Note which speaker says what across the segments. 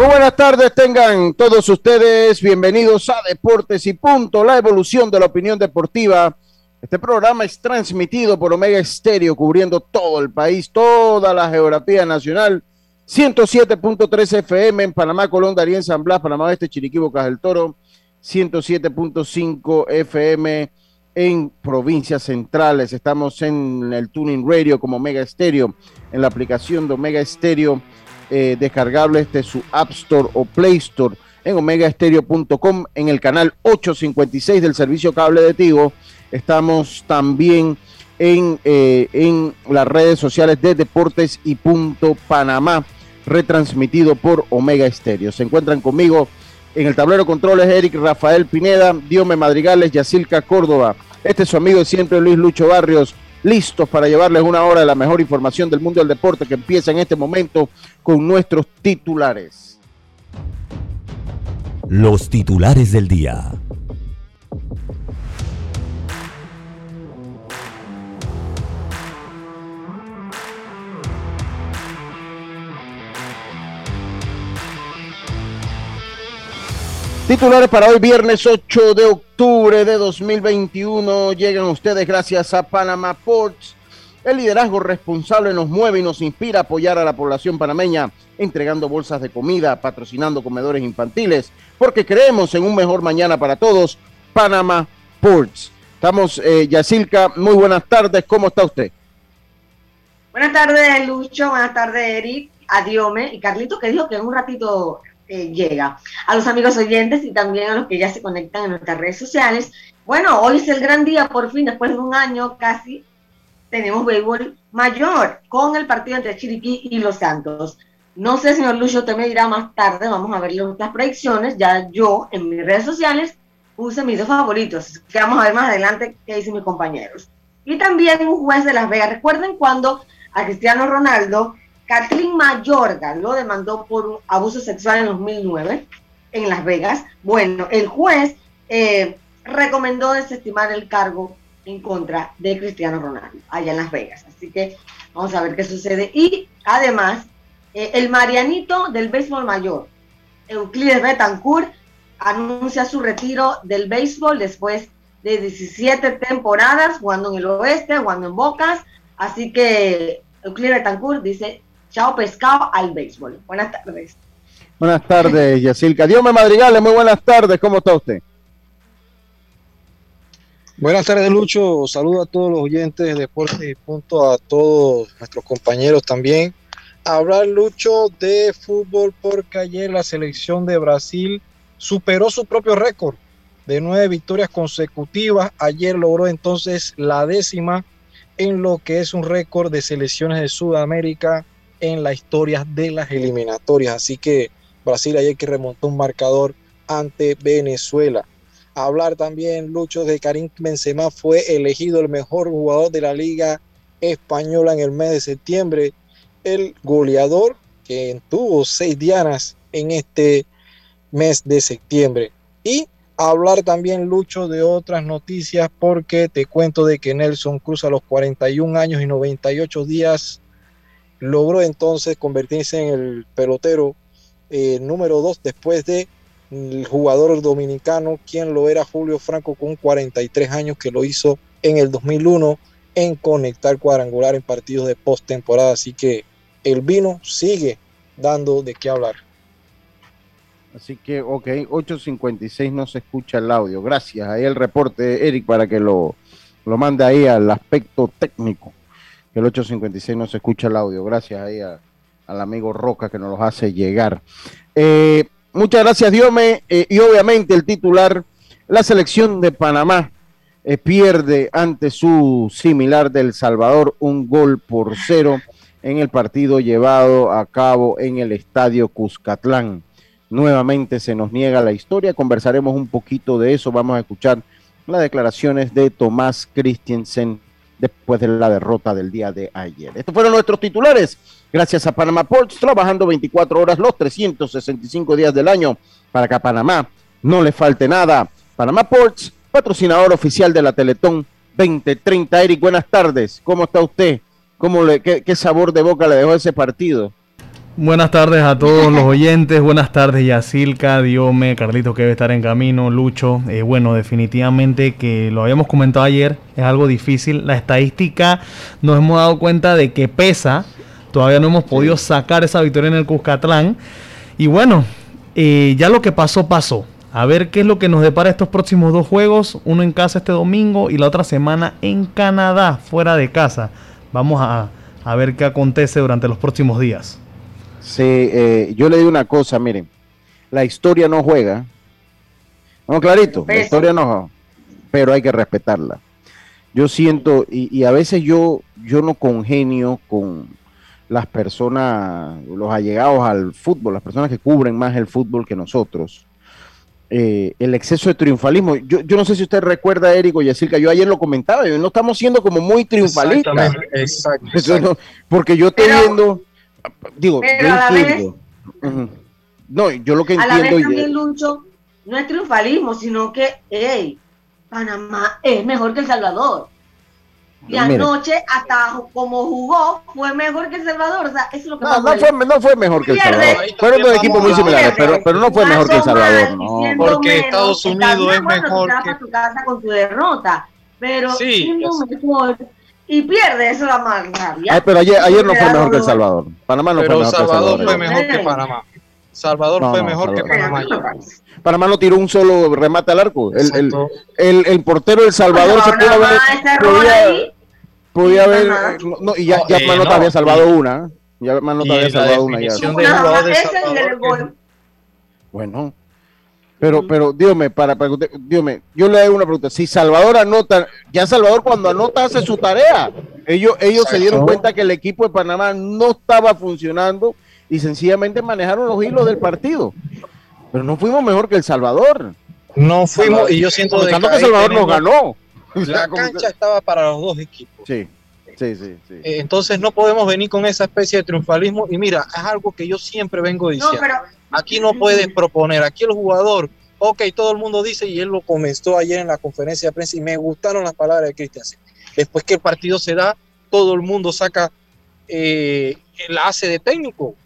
Speaker 1: Muy buenas tardes, tengan todos ustedes bienvenidos a Deportes y Punto, la evolución de la opinión deportiva. Este programa es transmitido por Omega Estéreo, cubriendo todo el país, toda la geografía nacional. 107.3 FM en Panamá, Colón, Darien, San Blas, Panamá Este, Chiriquí, Bocas del Toro. 107.5 FM en provincias centrales. Estamos en el Tuning Radio como Omega Estéreo, en la aplicación de Omega Estéreo eh, descargable desde su App Store o Play Store en omegaestereo.com en el canal 856 del servicio cable de Tigo. Estamos también en, eh, en las redes sociales de Deportes y Punto Panamá, retransmitido por Omega Estéreo. Se encuentran conmigo en el tablero controles Eric Rafael Pineda, Diome Madrigales, Yacilca Córdoba. Este es su amigo de siempre Luis Lucho Barrios listos para llevarles una hora de la mejor información del mundo del deporte que empieza en este momento con nuestros titulares.
Speaker 2: Los titulares del día.
Speaker 1: Titulares para hoy, viernes 8 de octubre de 2021. Llegan ustedes gracias a Panama Ports. El liderazgo responsable nos mueve y nos inspira a apoyar a la población panameña, entregando bolsas de comida, patrocinando comedores infantiles, porque creemos en un mejor mañana para todos. Panama Ports. Estamos, eh, muy buenas tardes. ¿Cómo está usted?
Speaker 3: Buenas tardes, Lucho. Buenas tardes, Eric. Adiome y Carlito, que dijo que en un ratito eh, llega. A los amigos oyentes y también a los que ya se conectan en nuestras redes sociales. Bueno, hoy es el gran día, por fin, después de un año casi, tenemos béisbol mayor con el partido entre Chiriquí y Los Santos. No sé, señor Lucho, usted me dirá más tarde, vamos a ver las predicciones. Ya yo en mis redes sociales puse mis dos favoritos, que vamos a ver más adelante qué dicen mis compañeros. Y también un juez de Las Vegas. Recuerden cuando a Cristiano Ronaldo Kathleen Mayorga lo demandó por un abuso sexual en 2009 en Las Vegas. Bueno, el juez eh, recomendó desestimar el cargo en contra de Cristiano Ronaldo allá en Las Vegas. Así que vamos a ver qué sucede. Y además, eh, el Marianito del béisbol mayor, Euclides Betancourt, anuncia su retiro del béisbol después de 17 temporadas jugando en el oeste, jugando en Bocas. Así que Euclides Betancourt dice Chao pescado al béisbol. Buenas tardes.
Speaker 1: Buenas tardes, Yacilca. Dios me madrigale, muy buenas tardes. ¿Cómo está usted?
Speaker 4: Buenas tardes, Lucho. Saludo a todos los oyentes de Deportes y Punto, a todos nuestros compañeros también. Hablar, Lucho, de fútbol porque ayer la selección de Brasil superó su propio récord de nueve victorias consecutivas. Ayer logró entonces la décima en lo que es un récord de selecciones de Sudamérica en la historia de las eliminatorias. Así que Brasil ayer que remontó un marcador ante Venezuela. hablar también, Lucho, de Karim Benzema fue elegido el mejor jugador de la Liga Española en el mes de septiembre. El goleador que tuvo seis dianas en este mes de septiembre. Y hablar también, Lucho, de otras noticias porque te cuento de que Nelson Cruz a los 41 años y 98 días logró entonces convertirse en el pelotero eh, número dos después de el jugador dominicano, quien lo era Julio Franco con 43 años, que lo hizo en el 2001 en conectar cuadrangular en partidos de postemporada. Así que el vino sigue dando de qué hablar.
Speaker 1: Así que, ok, 8.56 no se escucha el audio. Gracias. Ahí el reporte, Eric, para que lo, lo mande ahí al aspecto técnico el 856 no se escucha el audio. Gracias ahí al amigo Roca que nos los hace llegar. Eh, Muchas gracias, Diome. Eh, y obviamente el titular, la selección de Panamá eh, pierde ante su similar del Salvador un gol por cero en el partido llevado a cabo en el estadio Cuscatlán. Nuevamente se nos niega la historia, conversaremos un poquito de eso, vamos a escuchar las declaraciones de Tomás Christensen después de la derrota del día de ayer. Estos fueron nuestros titulares, gracias a Panamá Ports, trabajando 24 horas los 365 días del año para que a Panamá no le falte nada. Panamá Ports, patrocinador oficial de la Teletón 2030. Eric, buenas tardes, ¿cómo está usted? ¿Cómo le, qué, qué sabor de boca le dejó ese partido?
Speaker 5: Buenas tardes a todos los oyentes, buenas tardes Yacilca, Diome, Carlito que debe estar en camino, Lucho. Eh, bueno, definitivamente que lo habíamos comentado ayer, es algo difícil. La estadística nos hemos dado cuenta de que pesa, todavía no hemos podido sacar esa victoria en el Cuscatlán. Y bueno, eh, ya lo que pasó, pasó. A ver qué es lo que nos depara estos próximos dos juegos, uno en casa este domingo y la otra semana en Canadá, fuera de casa. Vamos a, a ver qué acontece durante los próximos días.
Speaker 1: Sí, eh, yo le digo una cosa, miren, la historia no juega. No, clarito, la historia no juega, pero hay que respetarla. Yo siento, y, y, a veces yo, yo no congenio con las personas, los allegados al fútbol, las personas que cubren más el fútbol que nosotros. Eh, el exceso de triunfalismo. Yo, yo, no sé si usted recuerda, Érico y que yo ayer lo comentaba, no estamos siendo como muy triunfalistas.
Speaker 4: Exacto, exacto.
Speaker 1: No, porque yo estoy pero, viendo digo, yo entiendo. Vez, uh -huh. No, yo lo que
Speaker 3: a
Speaker 1: entiendo.
Speaker 3: la vez también, Lucho, no es triunfalismo, sino que, hey, Panamá es mejor que El Salvador. Y Mira. anoche, hasta como jugó, fue mejor que El Salvador. O sea, eso es lo que
Speaker 1: no, no, fue, no fue mejor que El Salvador. Fueron dos equipos muy similares, pero, pero no fue mejor que El Salvador. No.
Speaker 4: Porque Estados Unidos es mejor
Speaker 3: que. Tu casa con tu derrota, pero sí, siendo mejor y pierde, eso es la más rabia.
Speaker 1: Ay, pero ayer, ayer no fue mejor que El Salvador. Panamá no
Speaker 4: pero
Speaker 1: fue mejor
Speaker 4: Salvador
Speaker 1: que El
Speaker 4: fue mejor que Panamá. Salvador no, fue mejor no, que Panamá.
Speaker 1: Panamá no tiró un solo remate al arco. El, el, el, el, portero del Salvador se pudo haber. Podía, podía haber. No, y ya, ya eh, Manota había salvado una. Ya Manota había salvado una. Ya. Bueno, pero, pero, dígame, para, para dígame, yo le hago una pregunta. Si Salvador anota, ya Salvador cuando anota hace su tarea. Ellos, ellos se dieron cuenta que el equipo de Panamá no estaba funcionando y sencillamente manejaron los hilos del partido. Pero no fuimos mejor que El Salvador.
Speaker 4: No fuimos, y yo siento
Speaker 1: de que, que Salvador nos ganó.
Speaker 4: La cancha estaba para los dos equipos.
Speaker 1: Sí. Sí, sí, sí.
Speaker 4: Eh, entonces no podemos venir con esa especie de triunfalismo. Y mira, es algo que yo siempre vengo diciendo. No, pero... Aquí no puedes proponer, aquí el jugador, ok, todo el mundo dice, y él lo comenzó ayer en la conferencia de prensa, y me gustaron las palabras de Cristian. Después que el partido se da, todo el mundo saca eh, la hace de técnico.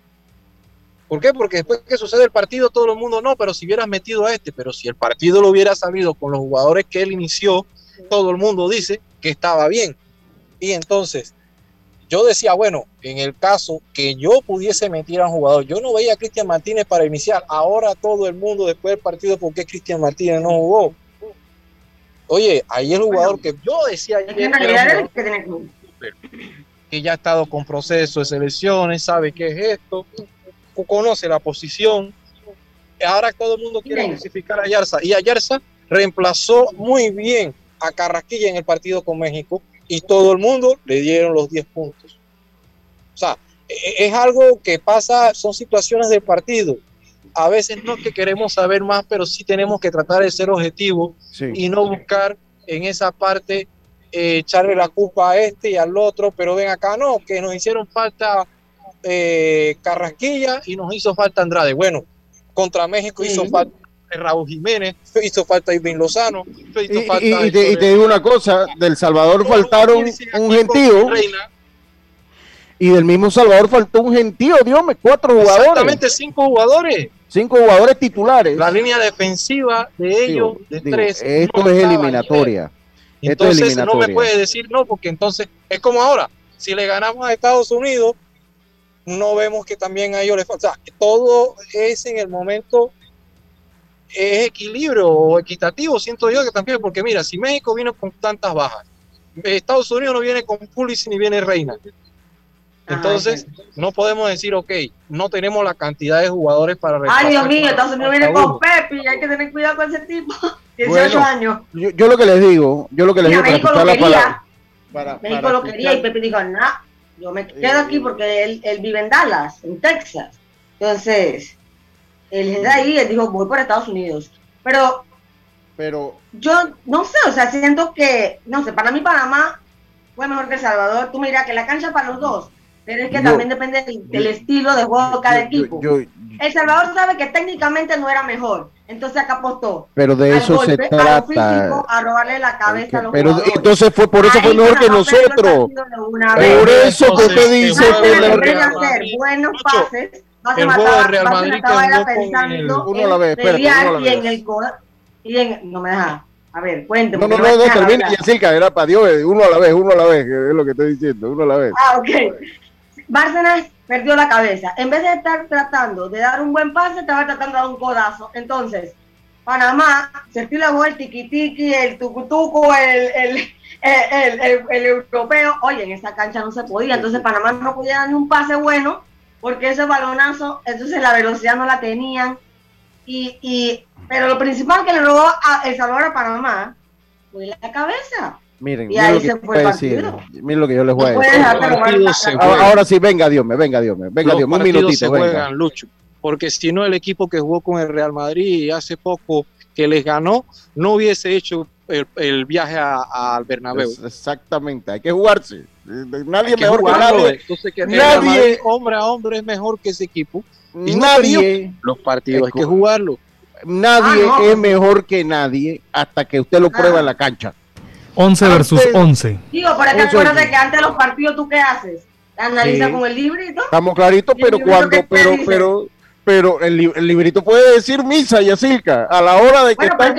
Speaker 4: ¿Por qué? Porque después que sucede el partido, todo el mundo no, pero si hubieras metido a este, pero si el partido lo hubiera salido con los jugadores que él inició, todo el mundo dice que estaba bien. Y entonces, yo decía, bueno, en el caso que yo pudiese meter a un jugador, yo no veía a Cristian Martínez para iniciar. Ahora todo el mundo después del partido, ¿por qué Cristian Martínez no jugó? Oye, ahí el jugador que yo decía ayer que, que ya ha estado con proceso de selecciones, sabe qué es esto, conoce la posición. Ahora todo el mundo quiere clasificar a Yarza y Ayarza reemplazó muy bien a Carrasquilla en el partido con México y todo el mundo le dieron los 10 puntos. O sea, es algo que pasa, son situaciones del partido. A veces no es que queremos saber más, pero sí tenemos que tratar de ser objetivos sí. y no buscar en esa parte eh, echarle la culpa a este y al otro, pero ven acá, no, que nos hicieron falta eh, Carrasquilla y nos hizo falta Andrade. Bueno, contra México sí. hizo falta Raúl Jiménez, hizo falta Irving Lozano. Hizo
Speaker 1: y, falta y, y, te, y, te, digo una cosa, del Salvador faltaron un gentío. Y del mismo Salvador faltó un gentío, Dios me, cuatro jugadores.
Speaker 4: Exactamente, cinco jugadores.
Speaker 1: Cinco jugadores titulares.
Speaker 4: La línea defensiva de ellos, digo, de digo, tres.
Speaker 1: Esto no es eliminatoria.
Speaker 4: Esto entonces
Speaker 1: es eliminatoria.
Speaker 4: no me puede decir no, porque entonces es como ahora, si le ganamos a Estados Unidos, no vemos que también a ellos les falta. O sea, todo es en el momento es equilibrio o equitativo, siento yo que también, porque mira, si México viene con tantas bajas, Estados Unidos no viene con Pulisic ni viene Reina. Entonces, no podemos decir, ok, no tenemos la cantidad de jugadores para
Speaker 3: Ay, Dios mío, Estados Unidos viene con Pepe, hay que tener cuidado con ese tipo. 18 años.
Speaker 1: Yo, lo que les digo, yo lo que les digo
Speaker 3: México lo quería, para, México lo quería y Pepe dijo, no, yo me quedo aquí porque él, él, vive en Dallas, en Texas. Entonces, él es de ahí, él dijo, voy por Estados Unidos. Pero,
Speaker 1: pero
Speaker 3: yo no sé, o sea, siento que, no sé, para mí Panamá fue mejor que El Salvador. Tú miras que la cancha para los dos pero es que también depende del, estilo de juego de cada equipo. el Salvador sabe que técnicamente no era mejor, entonces acá apostó.
Speaker 1: Pero de eso se trata.
Speaker 3: A, físico, a robarle la cabeza a los
Speaker 1: Pero entonces fue por eso fue mejor que nosotros. Por eso que te dice
Speaker 3: que hacer buenos pases.
Speaker 4: No el juego de Real Madrid que
Speaker 3: pensando uno la ve, espérate, y en el y en no me deja. A ver, cuénteme.
Speaker 1: No, no, no, no termina y así era para Dios, uno a la vez, uno a la vez, es lo que estoy diciendo, uno a la vez.
Speaker 3: Ah, ok. Bárcenas perdió la cabeza. En vez de estar tratando de dar un buen pase, estaba tratando de dar un codazo. Entonces, Panamá se tira el tiki-tiki, el tucutuco, el, el, el, el, europeo. Oye, en esa cancha no se podía. Entonces, Panamá no podía dar ni un pase bueno porque ese balonazo, entonces la velocidad no la tenían. Y, y, pero lo principal que le robó a El Salvador a Panamá fue la cabeza.
Speaker 1: Miren, miren lo, que miren lo que yo les voy a decir. Ahora, sí, venga Dios, venga Dios, venga Dios, un minutito.
Speaker 4: venga. Lucho, porque si no el equipo que jugó con el Real Madrid hace poco que les ganó, no hubiese hecho el, viaje al Bernabéu.
Speaker 1: exactamente, hay que jugarse. Nadie mejor que nadie.
Speaker 4: Entonces, que nadie, hombre a hombre es mejor que ese equipo.
Speaker 1: Y nadie.
Speaker 4: los partidos hay que jugarlo.
Speaker 1: Nadie ah, es mejor que nadie hasta que usted lo prueba en la cancha.
Speaker 5: 11 versus 11.
Speaker 3: Digo, es que acuérdate que antes de los partidos, ¿tú qué haces? Analiza con el librito.
Speaker 1: Estamos claritos, pero cuando, pero, pero, pero el, librito puede decir misa, y Yacilca, a la hora de que
Speaker 3: están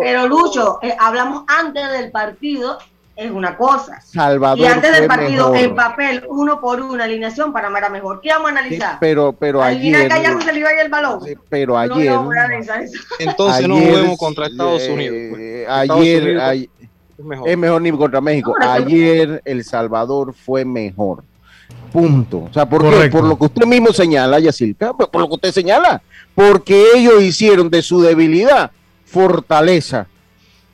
Speaker 3: Pero Lucho, eh, hablamos antes del partido, es una cosa.
Speaker 1: Salvador
Speaker 3: y antes del partido, en papel, uno por una alineación, para era mejor. ¿Qué vamos a analizar?
Speaker 1: pero, pero ayer.
Speaker 3: se le iba a ir el balón.
Speaker 1: pero ayer.
Speaker 4: Entonces no juguemos contra Estados Unidos.
Speaker 1: Pues. ayer, ayer es mejor. ni contra México. Ayer El Salvador fue mejor. Punto. O sea, ¿por qué? Por lo que usted mismo señala, Yacirca, por lo que usted señala. Porque ellos hicieron de su debilidad fortaleza.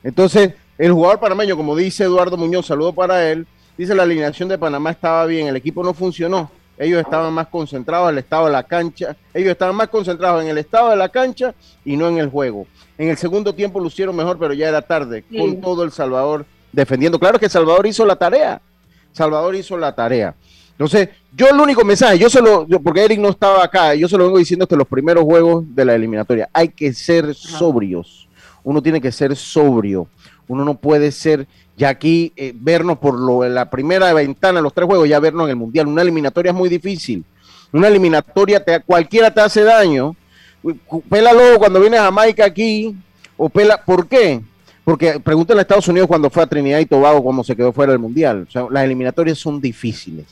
Speaker 1: Entonces, el jugador panameño, como dice Eduardo Muñoz, saludo para él, dice la alineación de Panamá estaba bien, el equipo no funcionó. Ellos estaban más concentrados en el estado de la cancha. Ellos estaban más concentrados en el estado de la cancha y no en el juego. En el segundo tiempo lucieron mejor, pero ya era tarde, con todo El Salvador defendiendo. Claro que Salvador hizo la tarea. Salvador hizo la tarea. Entonces, yo el único mensaje, yo solo, porque Eric no estaba acá, yo se lo vengo diciendo que los primeros juegos de la eliminatoria hay que ser sobrios. Uno tiene que ser sobrio. Uno no puede ser, ya aquí, eh, vernos por lo, la primera ventana, los tres juegos, ya vernos en el Mundial. Una eliminatoria es muy difícil. Una eliminatoria, te, cualquiera te hace daño luego cuando viene a Jamaica aquí, o pela, ¿por qué? Porque pregúntale a Estados Unidos cuando fue a Trinidad y Tobago cómo se quedó fuera del Mundial. O sea, las eliminatorias son difíciles.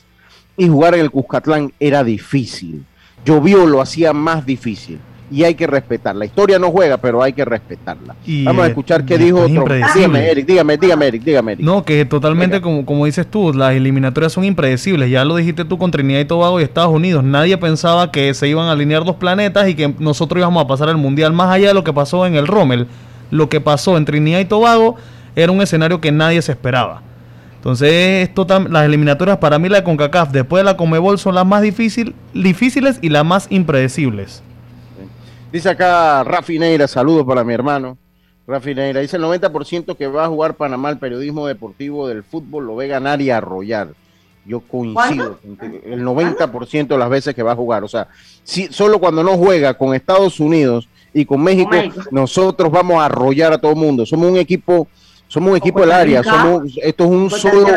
Speaker 1: Y jugar en el Cuscatlán era difícil. Llovió, lo hacía más difícil y hay que respetar. La historia no juega, pero hay que respetarla. Vamos a escuchar qué dijo otro. Dígame, Eric, dígame, dígame, Eric, dígame, Eric.
Speaker 5: No, que totalmente, como, como dices tú, las eliminatorias son impredecibles. Ya lo dijiste tú con Trinidad y Tobago y Estados Unidos. Nadie pensaba que se iban a alinear dos planetas y que nosotros íbamos a pasar el Mundial. Más allá de lo que pasó en el Rommel, lo que pasó en Trinidad y Tobago era un escenario que nadie se esperaba. Entonces, las eliminatorias para mí, la de CONCACAF, después de la Comebol, son las más difícil, difíciles y las más impredecibles.
Speaker 1: Dice acá Rafi Neira, saludos para mi hermano. Rafi Neira dice el 90% que va a jugar Panamá el periodismo deportivo del fútbol lo ve ganar y arrollar. Yo coincido. El 90% de las veces que va a jugar. O sea, si, solo cuando no juega con Estados Unidos y con México, nosotros vamos a arrollar a todo el mundo. Somos un equipo, somos un equipo del área. Somos, esto es un solo,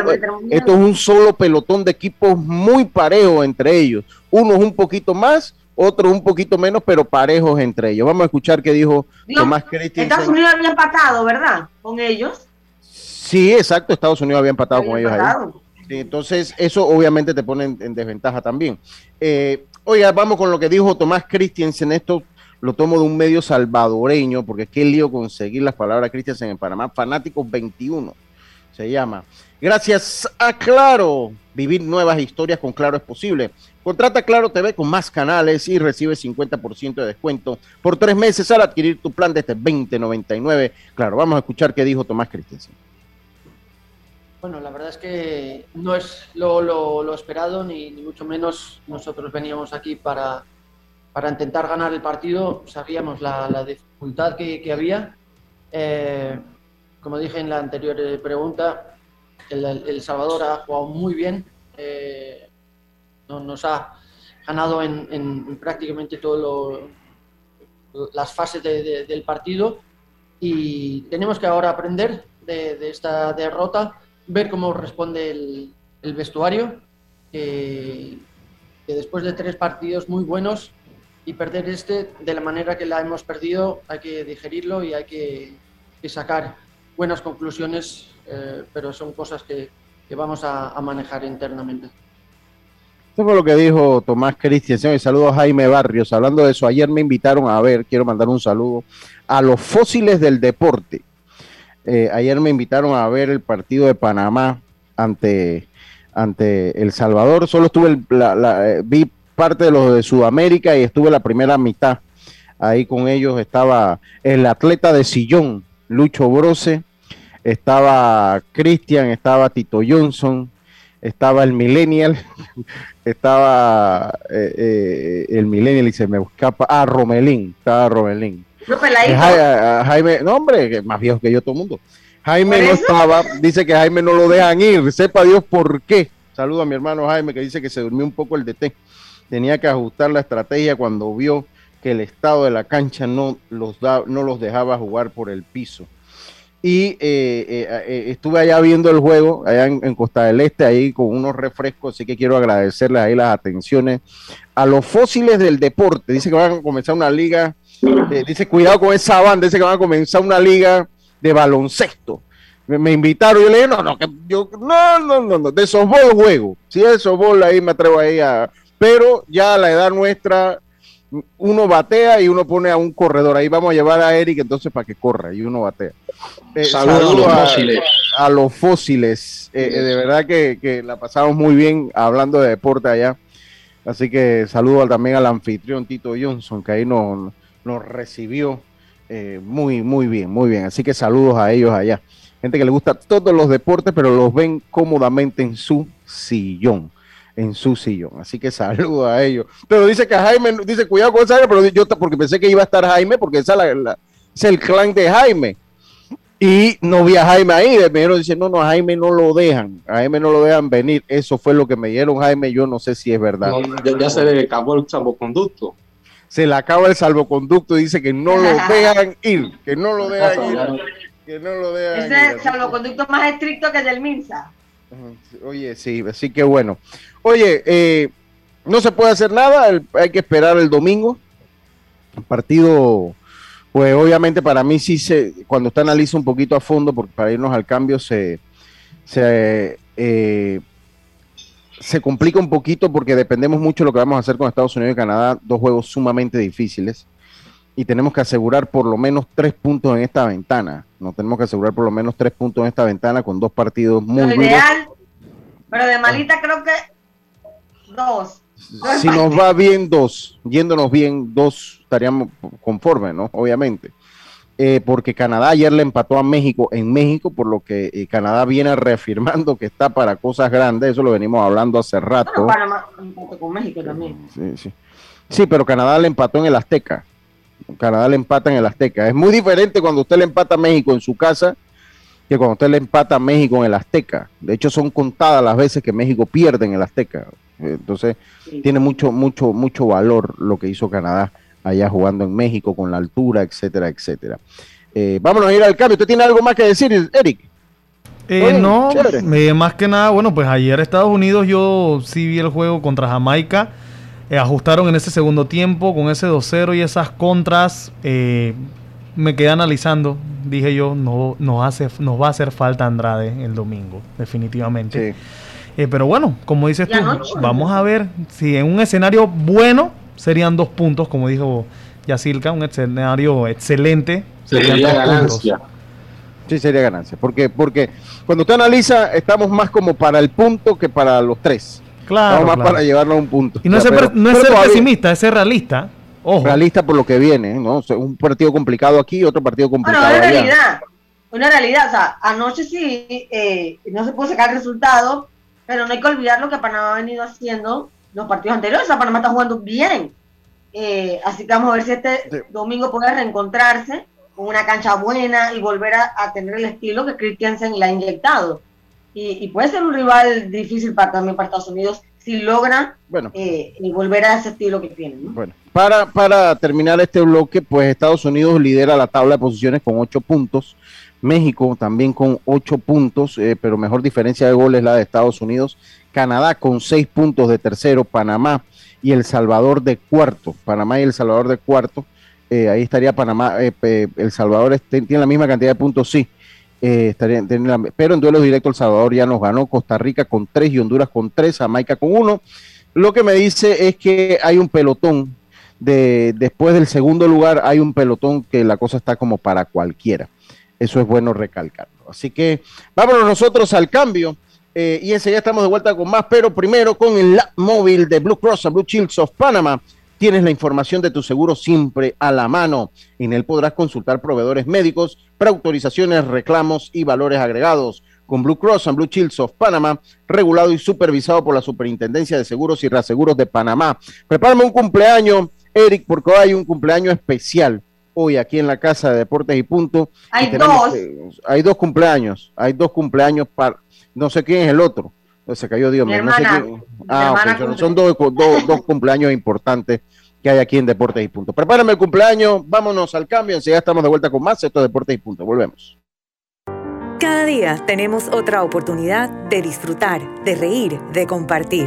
Speaker 1: esto es un solo pelotón de equipos muy parejos entre ellos. Uno es un poquito más otros un poquito menos, pero parejos entre ellos. Vamos a escuchar qué dijo Tomás
Speaker 3: Christensen. Estados Unidos había empatado, ¿verdad? Con ellos.
Speaker 1: Sí, exacto, Estados Unidos había empatado con ellos ahí. entonces, eso obviamente te pone en, desventaja también. Eh, oiga, vamos con lo que dijo Tomás Christensen. Esto lo tomo de un medio salvadoreño, porque qué lío conseguir las palabras Christensen en Panamá. Fanáticos 21 se llama. Gracias a Claro. Vivir nuevas historias con Claro es posible. Contrata Claro TV con más canales y recibe 50% de descuento por tres meses al adquirir tu plan desde 2099. Claro, vamos a escuchar qué dijo Tomás Christensen.
Speaker 6: Bueno, la verdad es que no es lo, esperado, ni, mucho menos nosotros veníamos aquí para, para intentar ganar el partido. Sabíamos la, dificultad que, había. Eh, como dije en la anterior pregunta, el, Salvador ha jugado muy bien. Eh, nos ha ganado en, prácticamente todas las fases del partido y tenemos que ahora aprender de, esta derrota, ver cómo responde el, vestuario, que, después de tres partidos muy buenos y perder este de la manera que la hemos perdido, hay que digerirlo y hay que, sacar buenas conclusiones, eh, pero son cosas que, vamos a manejar internamente.
Speaker 1: Eso fue lo que dijo Tomás Cristian. Y saludos a Jaime Barrios. Hablando de eso, ayer me invitaron a ver, quiero mandar un saludo a los fósiles del deporte. Eh, ayer me invitaron a ver el partido de Panamá ante, ante El Salvador. Solo estuve, la, eh, vi parte de los de Sudamérica y estuve la primera mitad. Ahí con ellos estaba el atleta de sillón, Lucho Brose, estaba Cristian, estaba Tito Johnson, estaba el Millennial, estaba eh, eh, el Millennial y se me escapa. Ah, Romelín, estaba Romelín. Jaime, no, hombre, más viejo que yo todo el mundo. Jaime no estaba, dice que Jaime no lo dejan ir, sepa Dios por qué. Saludo a mi hermano Jaime que dice que se durmió un poco el DT. Tenía que ajustar la estrategia cuando vio que el estado de la cancha no los, da, no los dejaba jugar por el piso y eh, eh, eh, estuve allá viendo el juego, allá en, Costa del Este, ahí con unos refrescos, así que quiero agradecerles ahí las atenciones a los fósiles del deporte. Dice que van a comenzar una liga, dice cuidado con esa banda, dice que van a comenzar una liga de baloncesto. Me, invitaron, yo le dije, no, no, que yo, no, no, no, no, de softball juego. Si es softball, ahí me atrevo ahí a, pero ya a la edad nuestra, uno batea y uno pone a un corredor. Ahí vamos a llevar a Eric entonces para que corra y uno batea. Eh, saludos a, los fósiles. A los fósiles. Eh, eh, de verdad que, la pasamos muy bien hablando de deporte allá. Así que saludo también al anfitrión Tito Johnson, que ahí nos, nos recibió muy, muy bien, muy bien. Así que saludos a ellos allá. Gente que le gusta todos los deportes, pero los ven cómodamente en su sillón en su sillón. Así que saludo a ellos. Pero dice que Jaime, dice cuidado con esa pero yo porque pensé que iba a estar Jaime, porque esa es el clan de Jaime. Y no vi a Jaime ahí. De primero dice, no, no, a Jaime no lo dejan. A Jaime no lo dejan venir. Eso fue lo que me dieron Jaime. Yo no sé si es verdad.
Speaker 4: ya, se le acabó el salvoconducto.
Speaker 1: Se le acaba el salvoconducto y dice que no lo dejan ir. Que no lo dejan ir. Que no lo dejan
Speaker 3: Ese es el salvoconducto más estricto que el del Minsa.
Speaker 1: Oye, sí, así que bueno. Oye, eh, no se puede hacer nada, hay que esperar el domingo. El partido, pues obviamente para mí sí se, cuando usted analiza un poquito a fondo, porque para irnos al cambio se, se, eh, se complica un poquito porque dependemos mucho de lo que vamos a hacer con Estados Unidos y Canadá, dos juegos sumamente difíciles y tenemos que asegurar por lo menos tres puntos en esta ventana. No tenemos que asegurar por lo menos tres puntos en esta ventana con dos partidos muy
Speaker 3: pero ideal, Pero de malita creo que dos.
Speaker 1: si nos va bien dos, yéndonos bien dos, estaríamos conformes, ¿no? Obviamente. Eh, porque Canadá ayer le empató a México en México, por lo que eh, Canadá viene reafirmando que está para cosas grandes, eso lo venimos hablando hace rato.
Speaker 3: con México también.
Speaker 1: Sí, sí. sí, pero Canadá le empató en el Azteca. Canadá le empata en el Azteca. Es muy diferente cuando usted le empata a México en su casa que cuando usted le empata a México en el Azteca. De hecho, son contadas las veces que México pierde en el Azteca. Entonces, tiene mucho, mucho, mucho valor lo que hizo Canadá allá jugando en México con la altura, etcétera, etcétera. Eh, vámonos a ir al cambio. ¿Usted tiene algo más que decir, Eric?
Speaker 5: Eh, no, eh, más que nada, bueno, pues ayer Estados Unidos yo sí vi el juego contra Jamaica. Eh, ajustaron en ese segundo tiempo con ese 2-0 y esas contras. Eh, me quedé analizando. Dije yo, no, nos, hace, nos va a hacer falta Andrade el domingo, definitivamente. Eh, pero bueno, como dices tú, vamos a ver si en un escenario bueno serían dos puntos, como dijo Yacilca, un escenario excelente. Serían dos puntos.
Speaker 1: Sí, sería ganancia. Porque, porque cuando usted analiza, estamos más como para el punto que para los tres.
Speaker 5: Claro.
Speaker 1: Estamos más
Speaker 5: claro.
Speaker 1: para llevarlo a un punto.
Speaker 5: Y no
Speaker 1: O
Speaker 5: es
Speaker 1: sea,
Speaker 5: ser,
Speaker 1: pero-
Speaker 5: no es ser
Speaker 1: todavía-
Speaker 5: pesimista, es ser realista. Ojo.
Speaker 1: realista por lo que viene, ¿no? O sea, un partido complicado aquí, otro partido
Speaker 3: Bueno,
Speaker 1: complicado
Speaker 3: una
Speaker 1: allá.
Speaker 3: realidad, una realidad, o sea, anoche sí eh, no se pudo sacar el resultado, pero no hay que olvidar lo que Panamá ha venido haciendo los partidos anteriores, o sea, Panamá está jugando bien, Eh, así que vamos a ver si este
Speaker 1: Sí.
Speaker 3: domingo puede reencontrarse con una cancha buena y volver a, a tener el estilo que Christiansen le ha inyectado. Y, y puede ser un rival difícil para, también para Estados Unidos si logra
Speaker 1: Bueno,
Speaker 3: eh, y volver a ese estilo que tienen. ¿no?
Speaker 1: bueno. Para, para terminar este bloque, pues Estados Unidos lidera la tabla de posiciones con ocho puntos. México también con ocho puntos, eh, pero mejor diferencia de goles la de Estados Unidos. Canadá con seis puntos de tercero, Panamá y El Salvador de cuarto. Panamá y El Salvador de cuarto. Eh, ahí estaría Panamá, eh, El Salvador tiene la misma cantidad de puntos, sí. Eh, pero en duelos directos El Salvador ya nos ganó, Costa Rica con tres y Honduras con tres, Jamaica con uno. Lo que me dice es que hay un pelotón de después del segundo lugar hay un pelotón que la cosa está como para cualquiera. Eso es bueno recalcarlo. Así que vámonos nosotros al cambio eh, y enseguida estamos de vuelta con más, pero primero con el app móvil de Blue Cross and Blue Shields of Panama. Tienes la información de tu seguro siempre a la mano. En él podrás consultar proveedores médicos, preautorizaciones, reclamos y valores agregados. Con Blue Cross and Blue Shields of Panama, regulado y supervisado por la Superintendencia de Seguros y Reaseguros de Panamá. Prepárame un cumpleaños, Eric, porque hoy hay un cumpleaños especial hoy aquí en la Casa de Deportes y Punto.
Speaker 3: Hay
Speaker 1: Y tenemos,
Speaker 3: dos.
Speaker 1: eh, hay dos cumpleaños, hay dos cumpleaños para, no sé quién es el otro. Se cayó Dios
Speaker 3: Mi
Speaker 1: mío. no sé quién- Ah,
Speaker 3: hermana
Speaker 1: ok, son-
Speaker 3: cumple.
Speaker 1: son dos, dos, dos cumpleaños importantes que hay aquí en Deportes y Punto. Prepárame el cumpleaños, vámonos al cambio, enseguida estamos de vuelta con más. Esto es Deportes y Punto, volvemos.
Speaker 7: Cada día tenemos otra oportunidad de disfrutar, de reír, de compartir.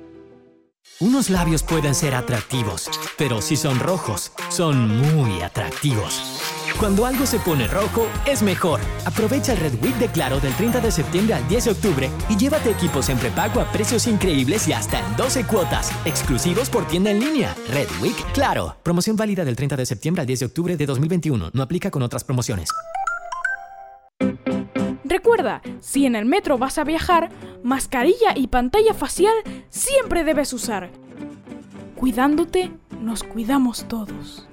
Speaker 8: Unos labios pueden ser atractivos, pero si son rojos, son muy atractivos. Cuando algo se pone rojo, es mejor. Aprovecha el Red Week de Claro del 30 de septiembre al 10 de octubre y llévate equipos en prepago a precios increíbles y hasta en 12 cuotas, exclusivos por tienda en línea. Red Week Claro. Promoción válida del 30 de septiembre al 10 de octubre de 2021. No aplica con otras promociones.
Speaker 9: Recuerda, si en el metro vas a viajar, mascarilla y pantalla facial siempre debes usar. Cuidándote, nos cuidamos todos.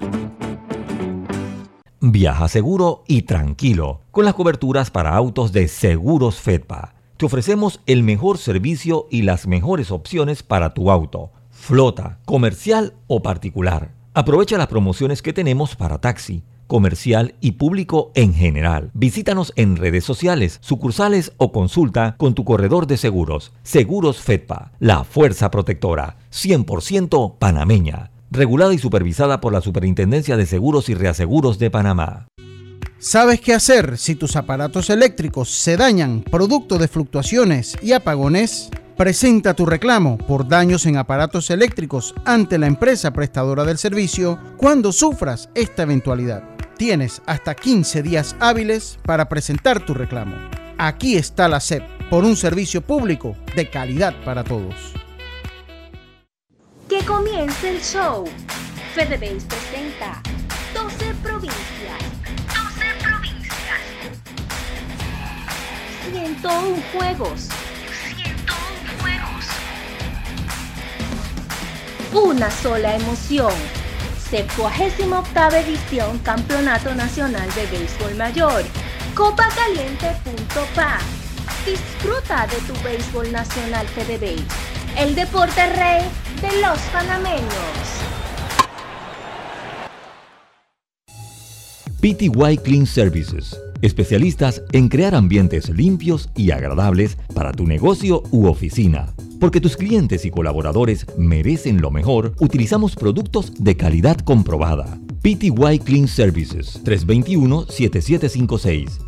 Speaker 2: Viaja seguro y tranquilo con las coberturas para autos de Seguros Fedpa. Te ofrecemos el mejor servicio y las mejores opciones para tu auto, flota, comercial o particular. Aprovecha las promociones que tenemos para taxi, comercial y público en general. Visítanos en redes sociales, sucursales o consulta con tu corredor de seguros. Seguros Fedpa, la fuerza protectora, 100% panameña regulada y supervisada por la Superintendencia de Seguros y Reaseguros de Panamá.
Speaker 10: ¿Sabes qué hacer si tus aparatos eléctricos se dañan producto de fluctuaciones y apagones? Presenta tu reclamo por daños en aparatos eléctricos ante la empresa prestadora del servicio cuando sufras esta eventualidad. Tienes hasta 15 días hábiles para presentar tu reclamo. Aquí está la SEP por un servicio público de calidad para todos.
Speaker 11: Que comience el show. FedeBase presenta 12 provincias. 12 provincias. 101 juegos. 101 juegos. una sola emoción. 78 edición Campeonato Nacional de Béisbol Mayor. Copacaliente.pa. Disfruta de tu béisbol nacional FedeBase, el deporte rey de los panameños.
Speaker 2: PTY Clean Services, especialistas en crear ambientes limpios y agradables para tu negocio u oficina. Porque tus clientes y colaboradores merecen lo mejor, utilizamos productos de calidad comprobada. PTY Clean Services 321-7756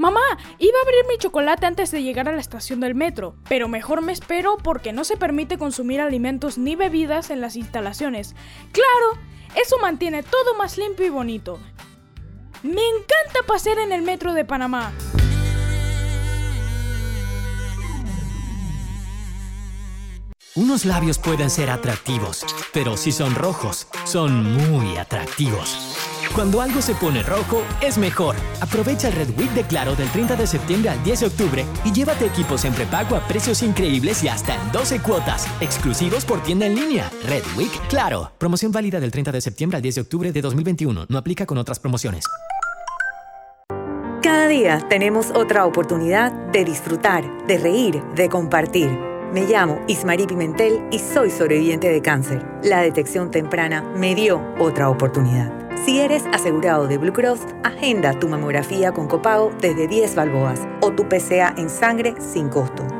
Speaker 9: Mamá, iba a abrir mi chocolate antes de llegar a la estación del metro, pero mejor me espero porque no se permite consumir alimentos ni bebidas en las instalaciones. Claro, eso mantiene todo más limpio y bonito. Me encanta pasear en el metro de Panamá.
Speaker 8: Unos labios pueden ser atractivos, pero si son rojos, son muy atractivos. Cuando algo se pone rojo, es mejor. Aprovecha el Red Week de Claro del 30 de septiembre al 10 de octubre y llévate equipos en prepago a precios increíbles y hasta en 12 cuotas, exclusivos por tienda en línea. Red Week Claro. Promoción válida del 30 de septiembre al 10 de octubre de 2021. No aplica con otras promociones.
Speaker 7: Cada día tenemos otra oportunidad de disfrutar, de reír, de compartir. Me llamo Ismarí Pimentel y soy sobreviviente de cáncer. La detección temprana me dio otra oportunidad. Si eres asegurado de Blue Cross, agenda tu mamografía con copago desde 10 balboas o tu PCA en sangre sin costo.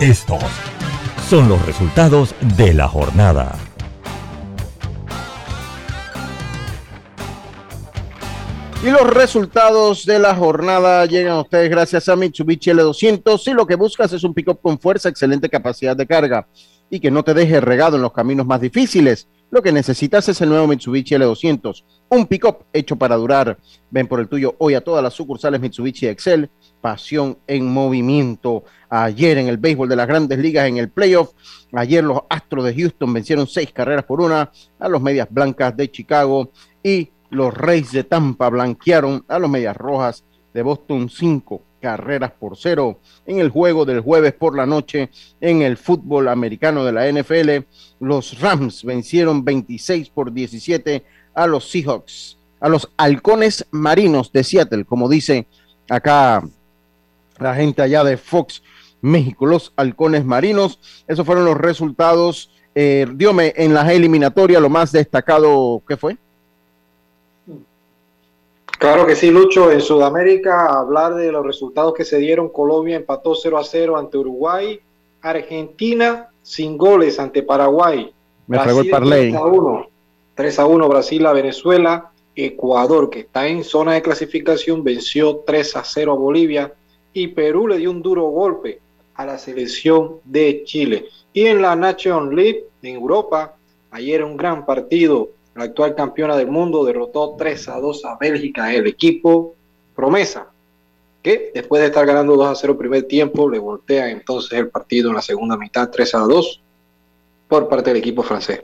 Speaker 2: Estos son los resultados de la jornada.
Speaker 1: Y los resultados de la jornada llegan a ustedes gracias a Mitsubishi L200. Si lo que buscas es un pick-up con fuerza, excelente capacidad de carga y que no te deje regado en los caminos más difíciles, lo que necesitas es el nuevo Mitsubishi L200, un pick-up hecho para durar. Ven por el tuyo hoy a todas las sucursales Mitsubishi Excel. Pasión en movimiento. Ayer en el béisbol de las grandes ligas, en el playoff, ayer los Astros de Houston vencieron seis carreras por una a los Medias Blancas de Chicago y los Reyes de Tampa blanquearon a los Medias Rojas de Boston cinco carreras por cero en el juego del jueves por la noche en el fútbol americano de la NFL. Los Rams vencieron 26 por 17 a los Seahawks, a los halcones marinos de Seattle, como dice acá la gente allá de Fox México, los halcones marinos. Esos fueron los resultados. Eh, Diome, en la eliminatoria, lo más destacado, ¿qué fue?
Speaker 4: Claro que sí, Lucho. En Sudamérica, hablar de los resultados que se dieron. Colombia empató 0 a 0 ante Uruguay. Argentina sin goles ante Paraguay.
Speaker 1: Me fregó el parlay.
Speaker 4: 3 a 1. 3 a 1 Brasil a Venezuela. Ecuador, que está en zona de clasificación, venció 3 a 0 a Bolivia. Y Perú le dio un duro golpe a la selección de Chile. Y en la Nation League en Europa, ayer un gran partido la actual campeona del mundo, derrotó 3 a 2 a Bélgica, el equipo promesa, que después de estar ganando 2 a 0 primer tiempo, le voltea entonces el partido en la segunda mitad 3 a 2 por parte del equipo francés.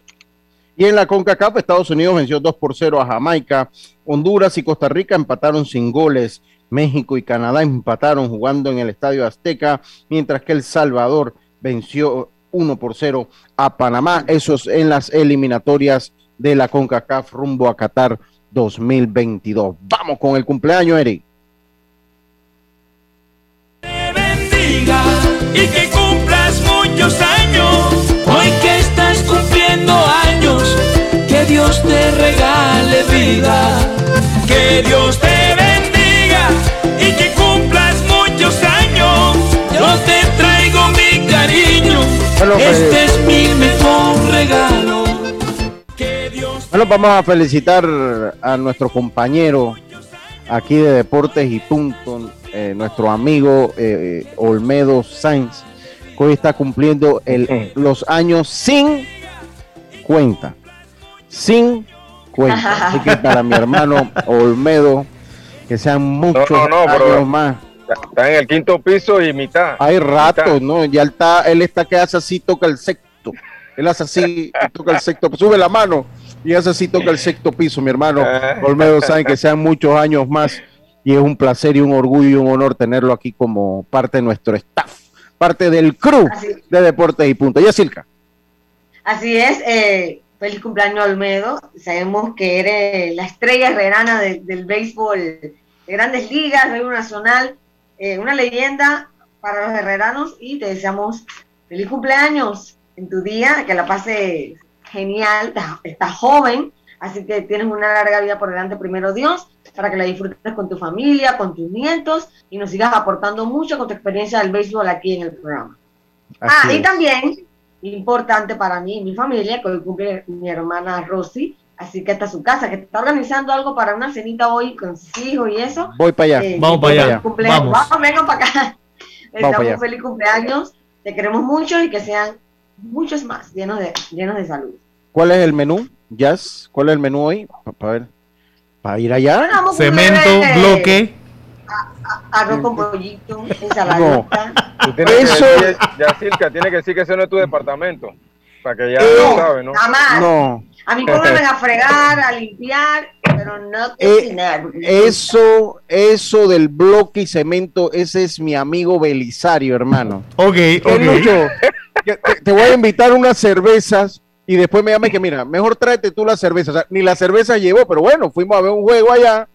Speaker 1: Y en la CONCACAF, Estados Unidos venció 2 por 0 a Jamaica. Honduras y Costa Rica empataron sin goles. México y Canadá empataron jugando en el Estadio Azteca, mientras que El Salvador venció 1 por 0 a Panamá. Esos en las eliminatorias de la CONCACAF rumbo a Qatar 2022. Vamos con el cumpleaños, Eric.
Speaker 12: bendiga y que cumplas muchos años. Hoy que estás cumpliendo años, Que Dios te regale vida. Que Dios te bendiga cariño. Este es mi mejor regalo.
Speaker 1: Bueno, vamos a felicitar a nuestro compañero aquí de Deportes y Punto, eh, nuestro amigo eh, Olmedo Sainz, que hoy está cumpliendo el, los años sin cuenta. Sin cuenta. Así que para mi hermano Olmedo, que sean muchos
Speaker 13: No, no, no,
Speaker 1: años
Speaker 13: pero-
Speaker 1: más.
Speaker 13: Está en el quinto piso y mitad.
Speaker 1: Hay rato,
Speaker 13: Mitad.
Speaker 1: ¿no? Ya él está, él está que hace así, toca el sexto. Él hace así, y toca el sexto, sube la mano y hace así, toca el sexto piso, mi hermano Olmedo saben que sean muchos años más y es un placer y un orgullo y un honor tenerlo aquí como parte de nuestro staff, parte del crew de Deportes y Punto. Silka.
Speaker 3: Así es, eh, feliz cumpleaños Olmedo. Sabemos que eres la estrella herrerana de- del béisbol de grandes ligas, béisbol nacional, eh, una leyenda para los herreranos y te deseamos feliz cumpleaños en tu día, que la pases genial, estás, joven, así que tienes una larga vida por delante, primero Dios, para que la disfrutes con tu familia, con tus nietos y nos sigas aportando mucho con tu experiencia del béisbol aquí en el programa. Ah, y también, importante para mí y mi familia, que hoy cumple mi hermana Rosy, así que está su casa, que está organizando algo para una cenita hoy con sus hijos y eso.
Speaker 1: Voy para allá.
Speaker 3: Eh,
Speaker 5: Vamos para allá.
Speaker 3: cumpleaños.
Speaker 5: Vamos.
Speaker 3: Vamos, vengan para acá. Les damos un feliz cumpleaños, te queremos mucho y que sean muchos más, llenos de, llenos de salud.
Speaker 1: ¿Cuál es el menú? Jazz, ¿cuál es el menú hoy? Para ver. Para ir allá.
Speaker 3: Bueno,
Speaker 5: Cemento,
Speaker 3: breve
Speaker 5: bloque.
Speaker 3: Arroz con pollito, ensaladita.
Speaker 13: Tienes
Speaker 1: Eso-
Speaker 13: Yacirca, tiene que decir que ese no es tu departamento. Para que ya
Speaker 1: Eh,
Speaker 13: lo sabes, ¿no?
Speaker 3: Jamás.
Speaker 1: No.
Speaker 3: A mí pónganme a fregar, a limpiar, pero no
Speaker 1: Eh,
Speaker 3: cocinar.
Speaker 1: Eso, eso del bloque y cemento, ese es mi amigo Belisario, hermano.
Speaker 5: Ok,
Speaker 1: Eh,
Speaker 5: ok.
Speaker 1: Lucho, te, te voy a invitar unas cervezas y después me llama y que mira, mejor tráete tú las cervezas. O sea, ni la cerveza llevó, pero bueno, fuimos a ver un juego allá.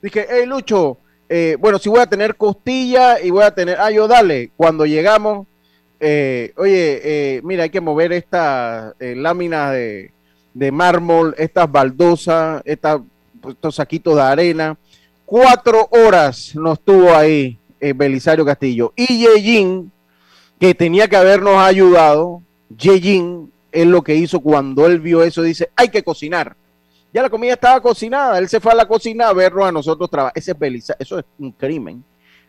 Speaker 1: Dije, hey Lucho, eh, bueno, si voy a tener costilla y voy a tener, ah, yo dale, cuando llegamos, eh, oye, eh, mira, hay que mover estas eh, láminas de, de mármol, estas baldosas, estas, estos saquitos de arena. Cuatro horas nos tuvo ahí eh, Belisario Castillo. Y Yejin, que tenía que habernos ayudado, Yejin, es lo que hizo cuando él vio eso, dice, hay que cocinar. Ya la comida estaba cocinada, él se fue a la cocina a vernos a nosotros trabajar. Ese es Belisario, eso es un crimen,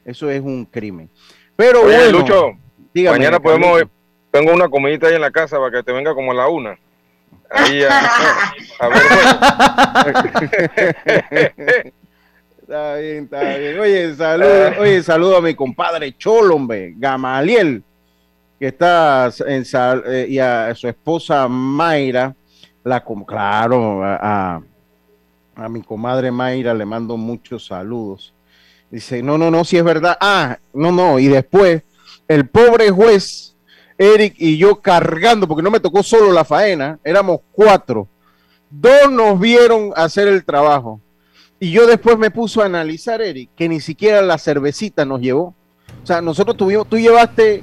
Speaker 1: eso es un crimen. Pero
Speaker 13: Oye,
Speaker 1: bueno,
Speaker 13: Lucho,
Speaker 1: dígame,
Speaker 13: mañana podemos, tengo una comidita ahí en la casa para que te venga como a la una. Ver.
Speaker 1: Está bien, está bien. Oye, saludo, oye, saludo a mi compadre Cholo, hombre, Gamaliel, que está en sal- eh, y a su esposa Mayra, la claro, a, a- a mi comadre Mayra le mando muchos saludos. Dice, no, no, no, si es verdad. Ah, no, no, y después el pobre juez Eric y yo cargando, porque no me tocó solo la faena, éramos cuatro. Dos nos vieron hacer el trabajo. Y yo después me puso a analizar, Eric, que ni siquiera la cervecita nos llevó. O sea, nosotros tuvimos, tú llevaste,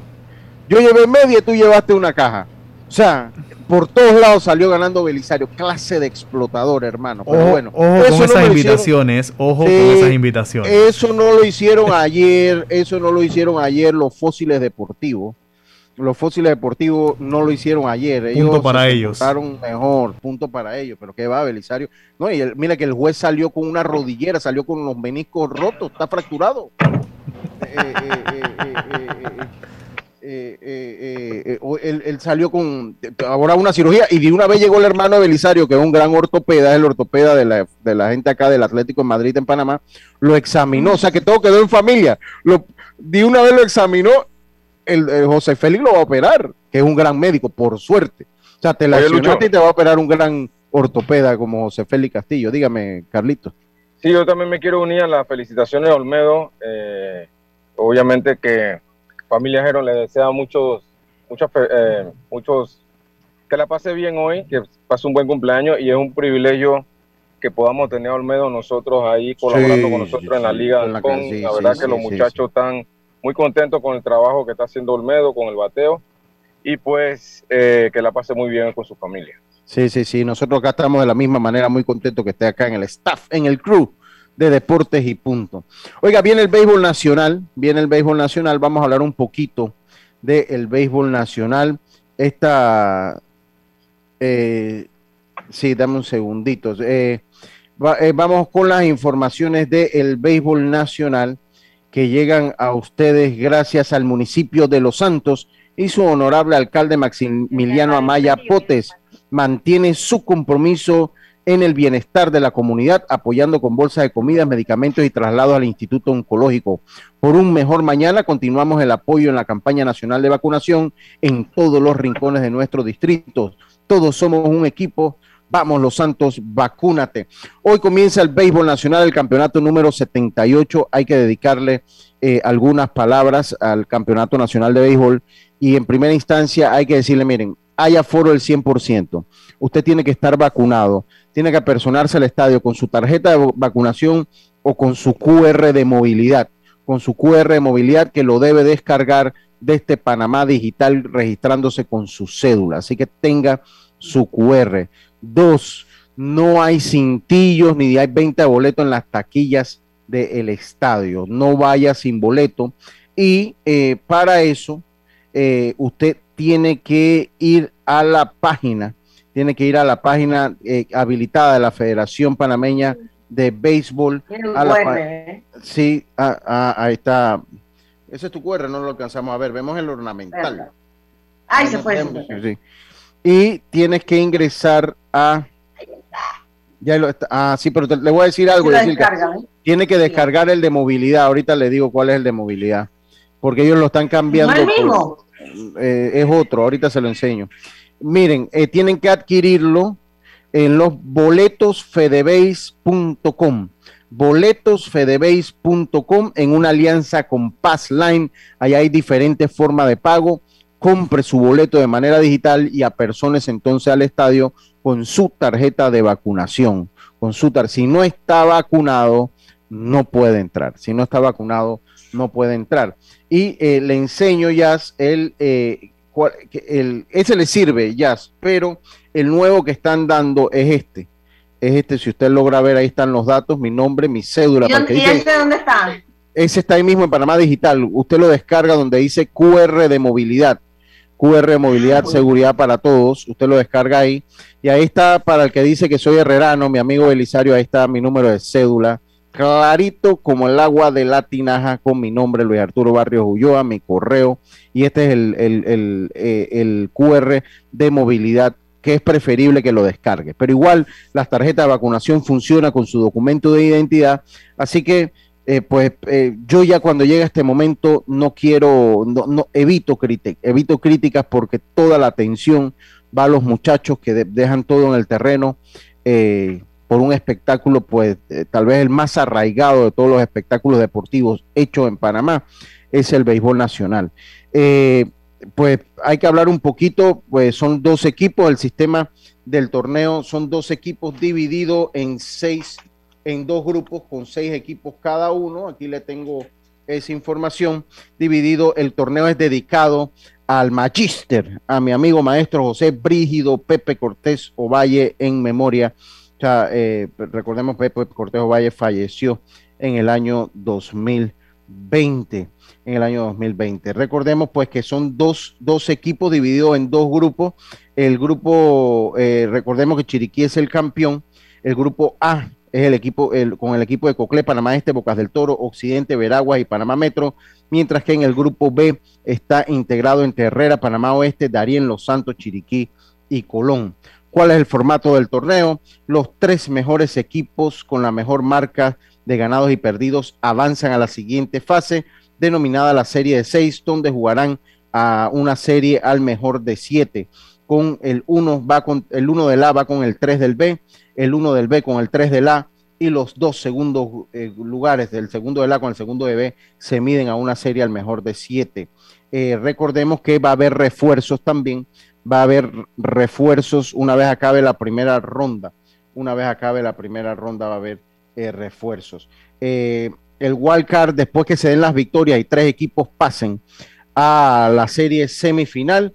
Speaker 1: yo llevé media y tú llevaste una caja. O sea, por todos lados salió ganando Belisario. Clase de explotador, hermano. Pero
Speaker 5: Ojo,
Speaker 1: bueno,
Speaker 5: ojo
Speaker 1: eso
Speaker 5: con
Speaker 1: no
Speaker 5: esas
Speaker 1: hicieron-
Speaker 5: invitaciones. Ojo con esas invitaciones.
Speaker 1: Eso no lo hicieron ayer, eso no lo hicieron ayer los fósiles deportivos los fósiles deportivos no lo hicieron ayer. Ellos
Speaker 5: punto para
Speaker 1: se
Speaker 5: ellos.
Speaker 1: mejor, punto para ellos. Pero qué va, Belisario. No, y el, mira que el juez salió con una rodillera, salió con los meniscos rotos, está fracturado. él, salió con ahora una cirugía y de una vez llegó el hermano de Belisario, que es un gran ortopeda, es el ortopeda de la, de la gente acá del Atlético en Madrid, en Panamá, lo examinó, o sea que todo quedó en familia. Lo, de una vez lo examinó el, el José Félix lo va a operar, que es un gran médico, por suerte. O sea, te
Speaker 13: Lucho.
Speaker 1: y te va a operar un gran ortopeda como José Félix Castillo. Dígame, Carlito.
Speaker 13: Sí, yo también me quiero unir a las felicitaciones de Olmedo. eh, obviamente que familia Jero le desea muchos, fe- eh, muchos, que la pase bien hoy, que pase un buen cumpleaños y es un privilegio que podamos tener a Olmedo nosotros ahí colaborando
Speaker 1: Sí,
Speaker 13: con nosotros
Speaker 1: sí,
Speaker 13: en la Liga
Speaker 1: con la sí,
Speaker 13: la verdad que los muchachos están muy contentos con el trabajo que está haciendo Olmedo, con el bateo y pues eh, que la pase muy bien con su familia.
Speaker 1: Sí, sí, sí. Nosotros acá estamos de la misma manera, muy contentos que esté acá en el staff, en el crew de deportes y punto. Oiga, viene el béisbol nacional, viene el béisbol nacional. Vamos a hablar un poquito del béisbol nacional. Esta, eh, sí, dame un segundito. Eh, eh, vamos con las informaciones del béisbol nacional que llegan a ustedes gracias al municipio de Los Santos y su honorable alcalde Maximiliano Amaya Potes mantiene su compromiso en el bienestar de la comunidad, apoyando con bolsas de comida, medicamentos y traslados al Instituto Oncológico. Por un mejor mañana, continuamos el apoyo en la campaña nacional de vacunación en todos los rincones de nuestro distrito. Todos somos un equipo. Vamos, Los Santos, vacúnate. Hoy comienza el béisbol nacional, el campeonato número 78. Hay que dedicarle eh, algunas palabras al campeonato nacional de béisbol. Y en primera instancia hay que decirle, miren, hay aforo del 100%. Usted tiene que estar vacunado, tiene que apersonarse al estadio con su tarjeta de vacunación o con su QR de movilidad, con su QR de movilidad que lo debe descargar de este Panamá Digital registrándose con su cédula. Así que tenga su QR. Dos, no hay cintillos ni hay venta de boleto en las taquillas del estadio. No vaya sin boleto. Y eh, para eso, eh, usted tiene que ir a la página, tiene que ir a la página eh, habilitada de la Federación Panameña de Béisbol.
Speaker 3: ¿eh?
Speaker 1: sí, ah, ah, ahí está. Ese es tu QR, no lo alcanzamos a ver. Vemos el ornamental.
Speaker 3: Ahí se fue.
Speaker 1: Y tienes que ingresar a. Ya lo está. Ah, sí, pero le voy a decir algo. ¿eh? Tiene que descargar el de movilidad. Ahorita le digo cuál es el de movilidad. Porque ellos lo están cambiando. Eh, es otro, ahorita se lo enseño. Miren, eh, tienen que adquirirlo en los boletosfedebase.com boletosfedebase.com en una alianza con Passline. Ahí hay diferentes formas de pago. Compre su boleto de manera digital y a personas entonces al estadio con su tarjeta de vacunación. Con su si no está vacunado, no puede entrar. Si no está vacunado, no puede entrar y eh, le enseño Jazz, el, eh, el, ese le sirve Jazz, pero el nuevo que están dando es este. Es este, si usted logra ver, ahí están los datos, mi nombre, mi cédula.
Speaker 3: ¿Y, ese dónde está?
Speaker 1: Ese está ahí mismo en Panamá Digital. Usted lo descarga donde dice QR de movilidad. QR de movilidad, seguridad para todos. Usted lo descarga ahí. Y ahí está para el que dice que soy herrerano, mi amigo Belisario, ahí está mi número de cédula clarito como el agua de la tinaja con mi nombre, Luis Arturo Barrios Ulloa, mi correo, y este es el, el, eh, el, QR de movilidad que es preferible que lo descargue. Pero igual las tarjetas de vacunación funcionan con su documento de identidad, así que eh, pues eh, yo ya cuando llega este momento no quiero, no, no evito, evito críticas porque toda la atención va a los muchachos que dejan todo en el terreno. Eh, por un espectáculo, pues tal vez el más arraigado de todos los espectáculos deportivos hechos en Panamá, es el béisbol nacional. Pues hay que hablar un poquito, pues son dos equipos, el sistema del torneo son dos equipos divididos en seis, en dos grupos con seis equipos cada uno. Aquí le tengo esa información. Dividido, el torneo es dedicado al Magister, a mi amigo maestro José Brígido Pepe Cortés Ovalle en memoria o sea, eh, recordemos Pepe Cortejo Valle falleció en el año 2020. En el año 2020. Recordemos pues que son dos, dos equipos divididos en dos grupos. El grupo, eh, recordemos que Chiriquí es el campeón. El grupo A es el equipo con el equipo de Coclé, Panamá Este, Bocas del Toro, Occidente, Veraguas y Panamá Metro, mientras que en el grupo B está integrado entre Herrera, Panamá Oeste, Darien, Los Santos, Chiriquí y Colón cuál es el formato del torneo. Los tres mejores equipos con la mejor marca de ganados y perdidos avanzan a la siguiente fase, denominada la serie de seis, donde jugarán a una serie al mejor de siete. Con el uno va con el uno del A va con el 3 del B, el uno del B con el 3 del A y los dos segundos eh, lugares del segundo del A con el segundo de B se miden a una serie al mejor de siete. Eh, recordemos que va a haber refuerzos también va a haber refuerzos una vez acabe la primera ronda. Una vez acabe la primera ronda va a haber eh, refuerzos. El wildcard, después que se den las victorias y tres equipos pasen a la serie semifinal,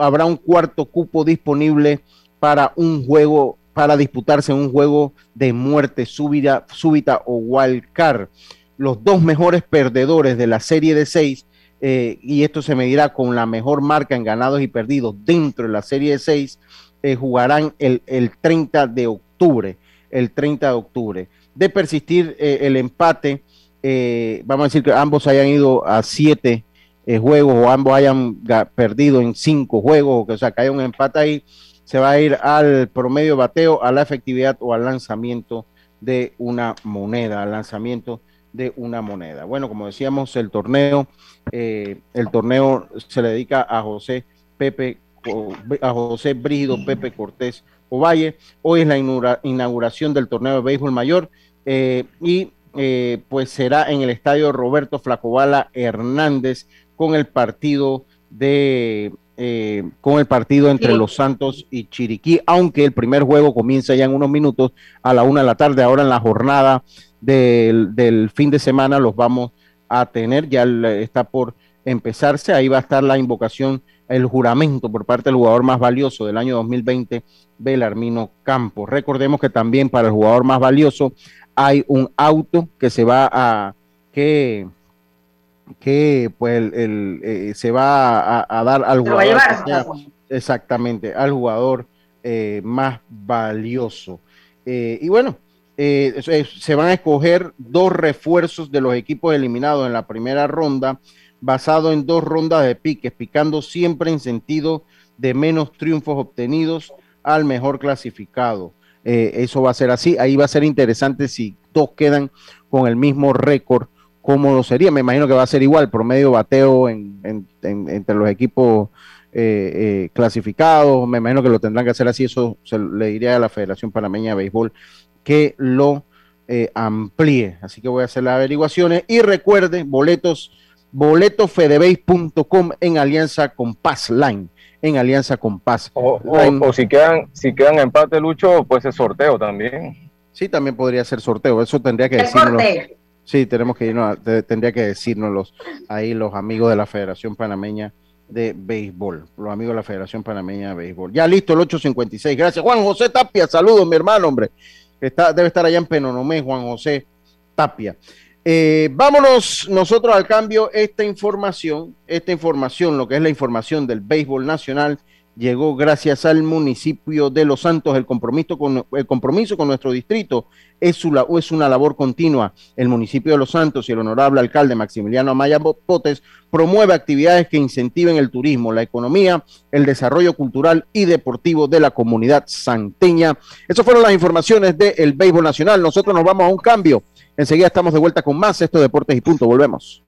Speaker 1: habrá un cuarto cupo disponible para un juego, para disputarse un juego de muerte súbita, súbita o wild card. Los dos mejores perdedores de la serie de seis, eh, y esto se medirá con la mejor marca en ganados y perdidos dentro de la serie de seis, eh, jugarán el, el 30 de octubre. El 30 de octubre. De persistir el empate, vamos a decir que ambos hayan ido a siete juegos o ambos hayan perdido en cinco juegos, o, o sea, que haya un empate ahí, se va a ir al promedio bateo, a la efectividad o al lanzamiento de una moneda, al lanzamiento de una moneda. Bueno, como decíamos, el torneo, eh, el torneo se le dedica a José Pepe, a José Brígido Pepe Cortés Ovalle. Hoy es la inauguración del torneo de béisbol mayor eh, y eh, pues será en el estadio Roberto Flacobala Hernández con el partido de eh, con el partido entre Los Santos y Chiriquí, aunque el primer juego comienza ya en unos minutos a la una de la tarde. Ahora en la jornada del, fin de semana los vamos a tener, ya está por empezarse. Ahí va a estar la invocación, el juramento por parte del jugador más valioso del año 2020, Belarmino Campos. Recordemos que también para el jugador más valioso hay un auto que se va a que que pues el, eh, se va a, dar al jugador exactamente al jugador eh, más valioso. Eh, y bueno se van a escoger dos refuerzos de los equipos eliminados en la primera ronda basado en dos rondas de piques picando siempre en sentido de menos triunfos obtenidos al mejor clasificado. Eso va a ser así. Ahí va a ser interesante si dos quedan con el mismo récord cómo lo sería. Me imagino que va a ser igual, promedio bateo entre los equipos eh, eh, clasificados. Me imagino que lo tendrán que hacer así. Eso se le diría a la Federación Panameña de Béisbol que lo eh, amplíe. Así que voy a hacer las averiguaciones. Y recuerde, boletos, boletosfedebase.com en alianza con Paz Line. En alianza con Paz.
Speaker 13: O, o, si quedan, si quedan empate, Lucho, pues es sorteo también.
Speaker 1: Sí, también podría ser sorteo. Eso tendría que decirlo. Sí, tenemos que irnos, tendría que decírnoslos ahí los amigos de la Federación Panameña de Béisbol, los amigos de la Federación Panameña de Béisbol. Ya listo, el 856. Gracias, Juan José Tapia. Saludos, mi hermano, hombre. Está, debe estar allá en Penonomé, Juan José Tapia. Eh, vámonos nosotros al cambio. Esta información, esta información, lo que es la información del béisbol nacional, llegó gracias al municipio de Los Santos. El compromiso con, el compromiso con nuestro distrito es, su, es una labor continua. El municipio de Los Santos y el honorable alcalde Maximiliano Amaya Potes promueve actividades que incentiven el turismo, la economía, el desarrollo cultural y deportivo de la comunidad santeña. Esas fueron las informaciones del Béisbol Nacional. Nosotros nos vamos a un cambio. Enseguida estamos de vuelta con más Esto Deportes y Punto. Volvemos.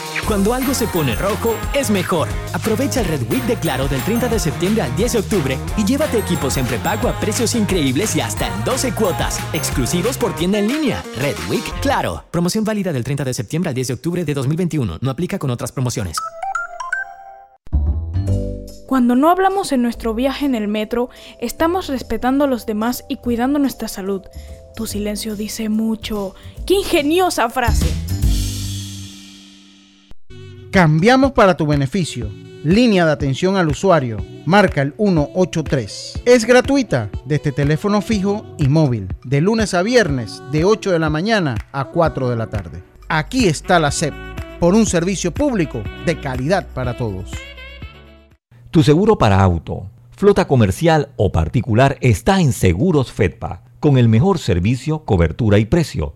Speaker 8: Cuando algo se pone rojo, es mejor. Aprovecha el Red Week de Claro del 30 de septiembre al 10 de octubre y llévate equipos en prepago a precios increíbles y hasta en 12 cuotas, exclusivos por tienda en línea. Red Week Claro. Promoción válida del 30 de septiembre al 10 de octubre de 2021. No aplica con otras promociones.
Speaker 9: Cuando no hablamos en nuestro viaje en el metro, estamos respetando a los demás y cuidando nuestra salud. Tu silencio dice mucho. ¡Qué ingeniosa frase!
Speaker 10: Cambiamos para tu beneficio. Línea de atención al usuario. Marca el 183. Es gratuita desde teléfono fijo y móvil. De lunes a viernes, de 8 de la mañana a 4 de la tarde. Aquí está la SEP. Por un servicio público de calidad para todos.
Speaker 2: Tu seguro para auto, flota comercial o particular está en Seguros Fedpa, con el mejor servicio, cobertura y precio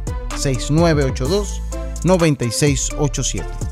Speaker 10: 6982-9687.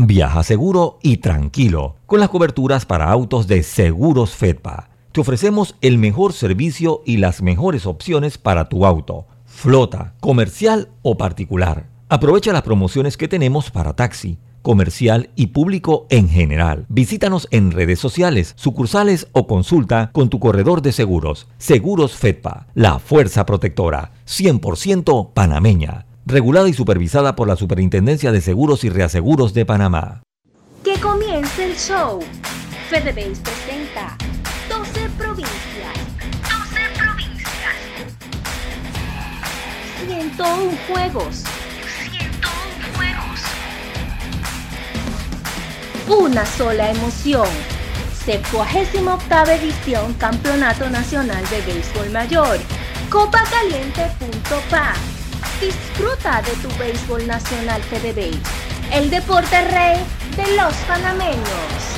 Speaker 2: Viaja seguro y tranquilo con las coberturas para autos de Seguros Fedpa. Te ofrecemos el mejor servicio y las mejores opciones para tu auto, flota, comercial o particular. Aprovecha las promociones que tenemos para taxi, comercial y público en general. Visítanos en redes sociales, sucursales o consulta con tu corredor de seguros. Seguros Fedpa, la fuerza protectora, 100% panameña regulada y supervisada por la Superintendencia de Seguros y Reaseguros de Panamá.
Speaker 11: Que comience el show. FedeBase presenta 12 provincias. 12 provincias. 101 juegos. Una sola emoción. 78 edición Campeonato Nacional de Béisbol Mayor. Copacaliente.pa Disfruta de tu béisbol nacional FedeBase, el deporte rey de los panameños.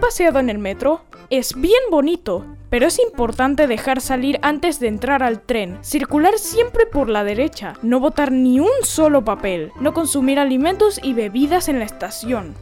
Speaker 9: Paseado en el metro? Es bien bonito, pero es importante dejar salir antes de entrar al tren, circular siempre por la derecha, no botar ni un solo papel, no consumir alimentos y bebidas en la estación.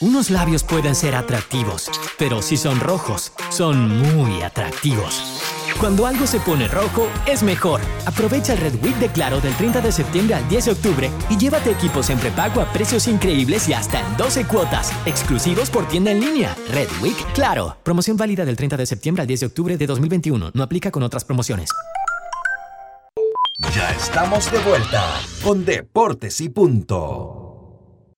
Speaker 8: Unos labios pueden ser atractivos, pero si son rojos, son muy atractivos. Cuando algo se pone rojo, es mejor. Aprovecha el Red Week de Claro del 30 de septiembre al 10 de octubre y llévate equipos en prepago a precios increíbles y hasta en 12 cuotas, exclusivos por tienda en línea. Red Week Claro. Promoción válida del 30 de septiembre al 10 de octubre de 2021. No aplica con otras promociones.
Speaker 14: Ya estamos de vuelta con Deportes y Punto.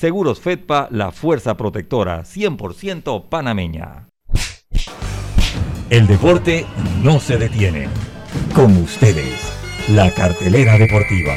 Speaker 2: Seguros Fedpa, la fuerza protectora 100% panameña. El deporte no se detiene. Con ustedes, la cartelera deportiva.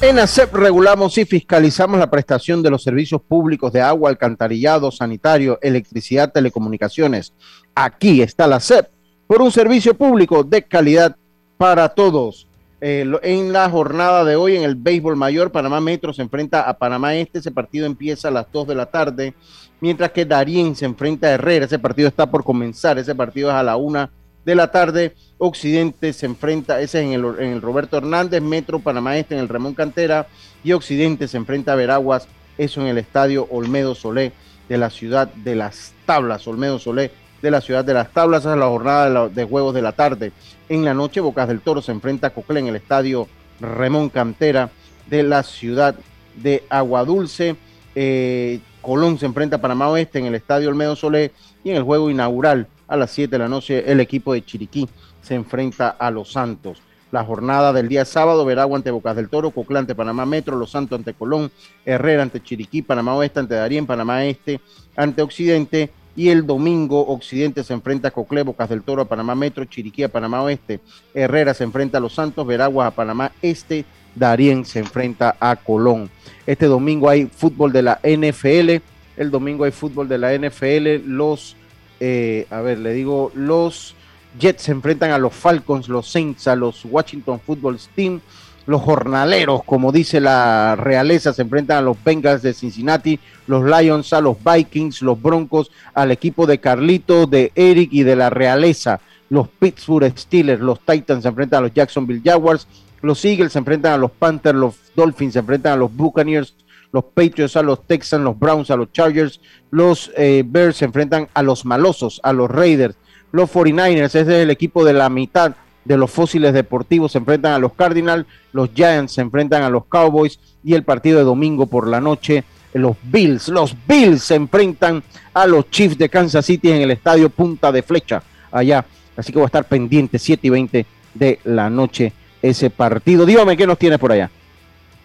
Speaker 1: En ASEP regulamos y fiscalizamos la prestación de los servicios públicos de agua, alcantarillado, sanitario, electricidad, telecomunicaciones. Aquí está la ASEP por un servicio público de calidad para todos. Eh, en la jornada de hoy en el béisbol mayor, Panamá Metro se enfrenta a Panamá Este. Ese partido empieza a las 2 de la tarde, mientras que Darien se enfrenta a Herrera. Ese partido está por comenzar. Ese partido es a la 1 de la tarde. Occidente se enfrenta, ese es en el, en el Roberto Hernández, Metro Panamá Este en el Ramón Cantera. Y Occidente se enfrenta a Veraguas, eso en el estadio Olmedo Solé de la ciudad de las Tablas. Olmedo Solé de la ciudad de las Tablas. Es la jornada de, juegos de la tarde. En la noche, Bocas del Toro se enfrenta a Coclé en el estadio Ramón Cantera de la ciudad de Aguadulce. Eh, Colón se enfrenta a Panamá Oeste en el estadio Olmedo Solé y en el juego inaugural a las 7 de la noche el equipo de Chiriquí se enfrenta a Los Santos. La jornada del día sábado, Veragua ante Bocas del Toro, Coclán ante Panamá Metro, Los Santos ante Colón, Herrera ante Chiriquí, Panamá Oeste ante Darien, Panamá Este ante Occidente. Y el domingo Occidente se enfrenta a Cocle, Bocas del Toro a Panamá Metro, Chiriquí a Panamá Oeste, Herrera se enfrenta a Los Santos, Veraguas a Panamá Este, Darien se enfrenta a Colón. Este domingo hay fútbol de la NFL, el domingo hay fútbol de la NFL, los, eh, a ver, le digo, los Jets se enfrentan a los Falcons, los Saints, a los Washington Football Team, los jornaleros, como dice la realeza, se enfrentan a los Bengals de Cincinnati, los Lions a los Vikings, los Broncos al equipo de Carlito, de Eric y de la realeza. Los Pittsburgh Steelers, los Titans se enfrentan a los Jacksonville Jaguars, los Eagles se enfrentan a los Panthers, los Dolphins se enfrentan a los Buccaneers, los Patriots a los Texans, los Browns a los Chargers, los eh, Bears se enfrentan a los malosos, a los Raiders, los 49ers, ese es el equipo de la mitad de los fósiles deportivos, se enfrentan a los Cardinals, los Giants se enfrentan a los Cowboys y el partido de domingo por la noche, los Bills, los Bills se enfrentan a los Chiefs de Kansas City en el estadio Punta de Flecha, allá. Así que voy a estar pendiente, 7 y 20 de la noche ese partido. Dígame, ¿qué nos tienes por allá?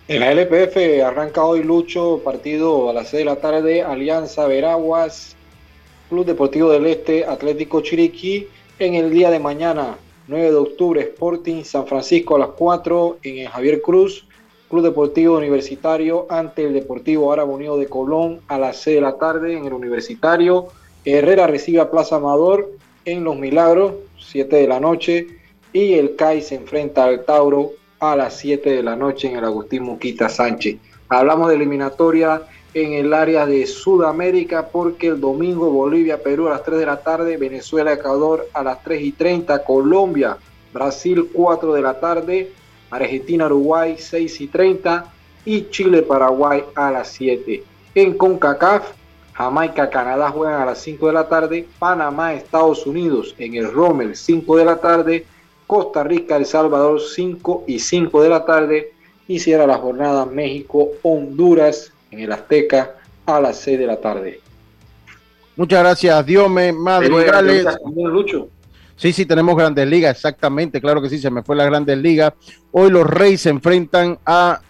Speaker 4: En la LPF arranca hoy Lucho, partido a las 6 de la tarde, Alianza Veraguas, Club Deportivo del Este, Atlético Chiriquí. En el día de mañana, 9 de octubre, Sporting San Francisco a las 4 en el Javier Cruz. Club Deportivo Universitario ante el Deportivo Árabe Unido de Colón a las 6 de la tarde en el Universitario. Herrera recibe a Plaza Amador en Los Milagros, 7 de la noche. Y el CAI se enfrenta al Tauro a las 7 de la noche en el Agustín Muquita Sánchez. Hablamos de eliminatoria en el área de Sudamérica porque el domingo Bolivia, Perú a las 3 de la tarde, Venezuela, Ecuador a las 3 y 30, Colombia, Brasil 4 de la tarde, Argentina, Uruguay 6 y 30 y Chile, Paraguay a las 7. En CONCACAF, Jamaica, Canadá juegan a las 5 de la tarde, Panamá, Estados Unidos en el Rommel 5 de la tarde, Costa Rica, El Salvador 5 y 5 de la tarde y cierra la jornada México, Honduras en el Azteca a las 6 de la tarde.
Speaker 1: Muchas gracias, Diome Madrigales.
Speaker 4: Lucho.
Speaker 1: Sí, sí, tenemos Grandes Ligas, exactamente, claro que sí, se me fue la Grandes Ligas. Hoy los Reyes se enfrentan a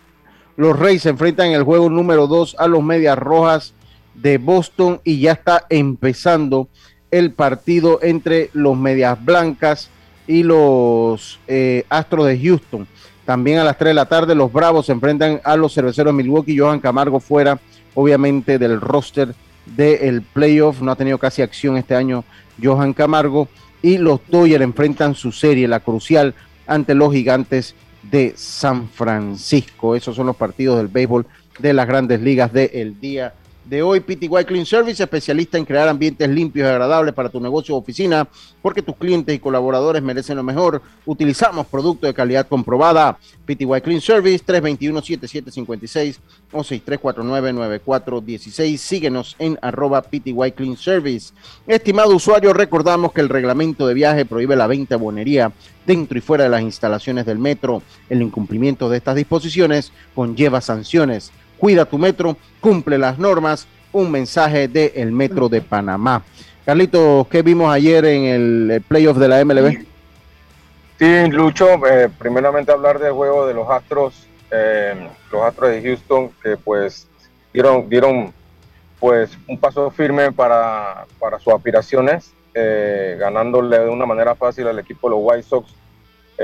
Speaker 1: los Reyes se enfrentan en el juego número 2 a los Medias Rojas de Boston y ya está empezando el partido entre los Medias Blancas y los eh, Astros de Houston. También a las 3 de la tarde los Bravos se enfrentan a los Cerveceros de Milwaukee. Johan Camargo fuera, obviamente, del roster del playoff. No ha tenido casi acción este año Johan Camargo. Y los Dodgers enfrentan su serie, la crucial, ante los gigantes de San Francisco. Esos son los partidos del béisbol de las grandes ligas del día de hoy. PTY Clean Service, especialista en crear ambientes limpios y agradables para tu negocio o oficina, porque tus clientes y colaboradores merecen lo mejor. Utilizamos productos de calidad comprobada. PTY Clean Service, 321-7756 o 6349-9416. Síguenos en arroba PTY Clean Service. Estimado usuario, recordamos que el reglamento de viaje prohíbe la venta de bonería dentro y fuera de las instalaciones del metro. El incumplimiento de estas disposiciones conlleva sanciones cuida tu metro, cumple las normas, un mensaje del el Metro de Panamá. Carlito, ¿qué vimos ayer en el playoff de la MLB?
Speaker 13: Sí, Lucho, eh, primeramente hablar del juego de los Astros, eh, los Astros de Houston, que pues dieron, dieron pues un paso firme para, para sus aspiraciones, eh, ganándole de una manera fácil al equipo de los White Sox.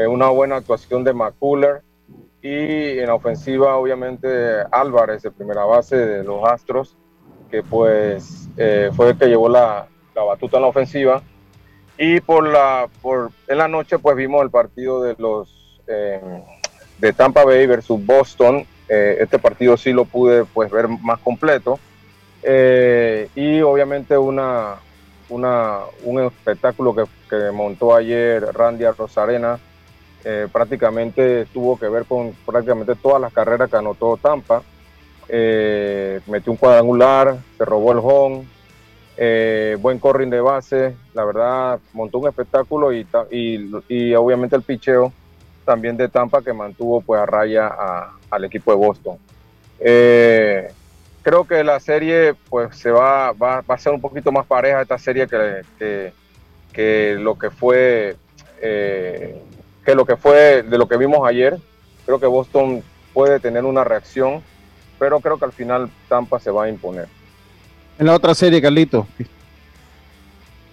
Speaker 13: una buena actuación de McCuller, y en la ofensiva, obviamente, Álvarez, de primera base de los Astros, que pues eh, fue el que llevó la, la, batuta en la ofensiva. Y por la, por, en la noche, pues vimos el partido de los eh, de Tampa Bay versus Boston. Eh, este partido sí lo pude pues ver más completo. y obviamente una, una, un espectáculo que, que montó ayer Randy Rosarena eh, prácticamente tuvo que ver con prácticamente todas las carreras que anotó Tampa. Eh, metió un cuadrangular, se robó el home, eh, buen corring de base, la verdad montó un espectáculo y, y, obviamente el picheo también de Tampa que mantuvo pues a raya al equipo de Boston. creo que la serie pues se va, va, a ser un poquito más pareja esta serie que, que, lo que fue que lo que fue de lo que vimos ayer. Creo que Boston puede tener una reacción, pero creo que al final Tampa se va a imponer.
Speaker 1: En la otra serie, Carlito.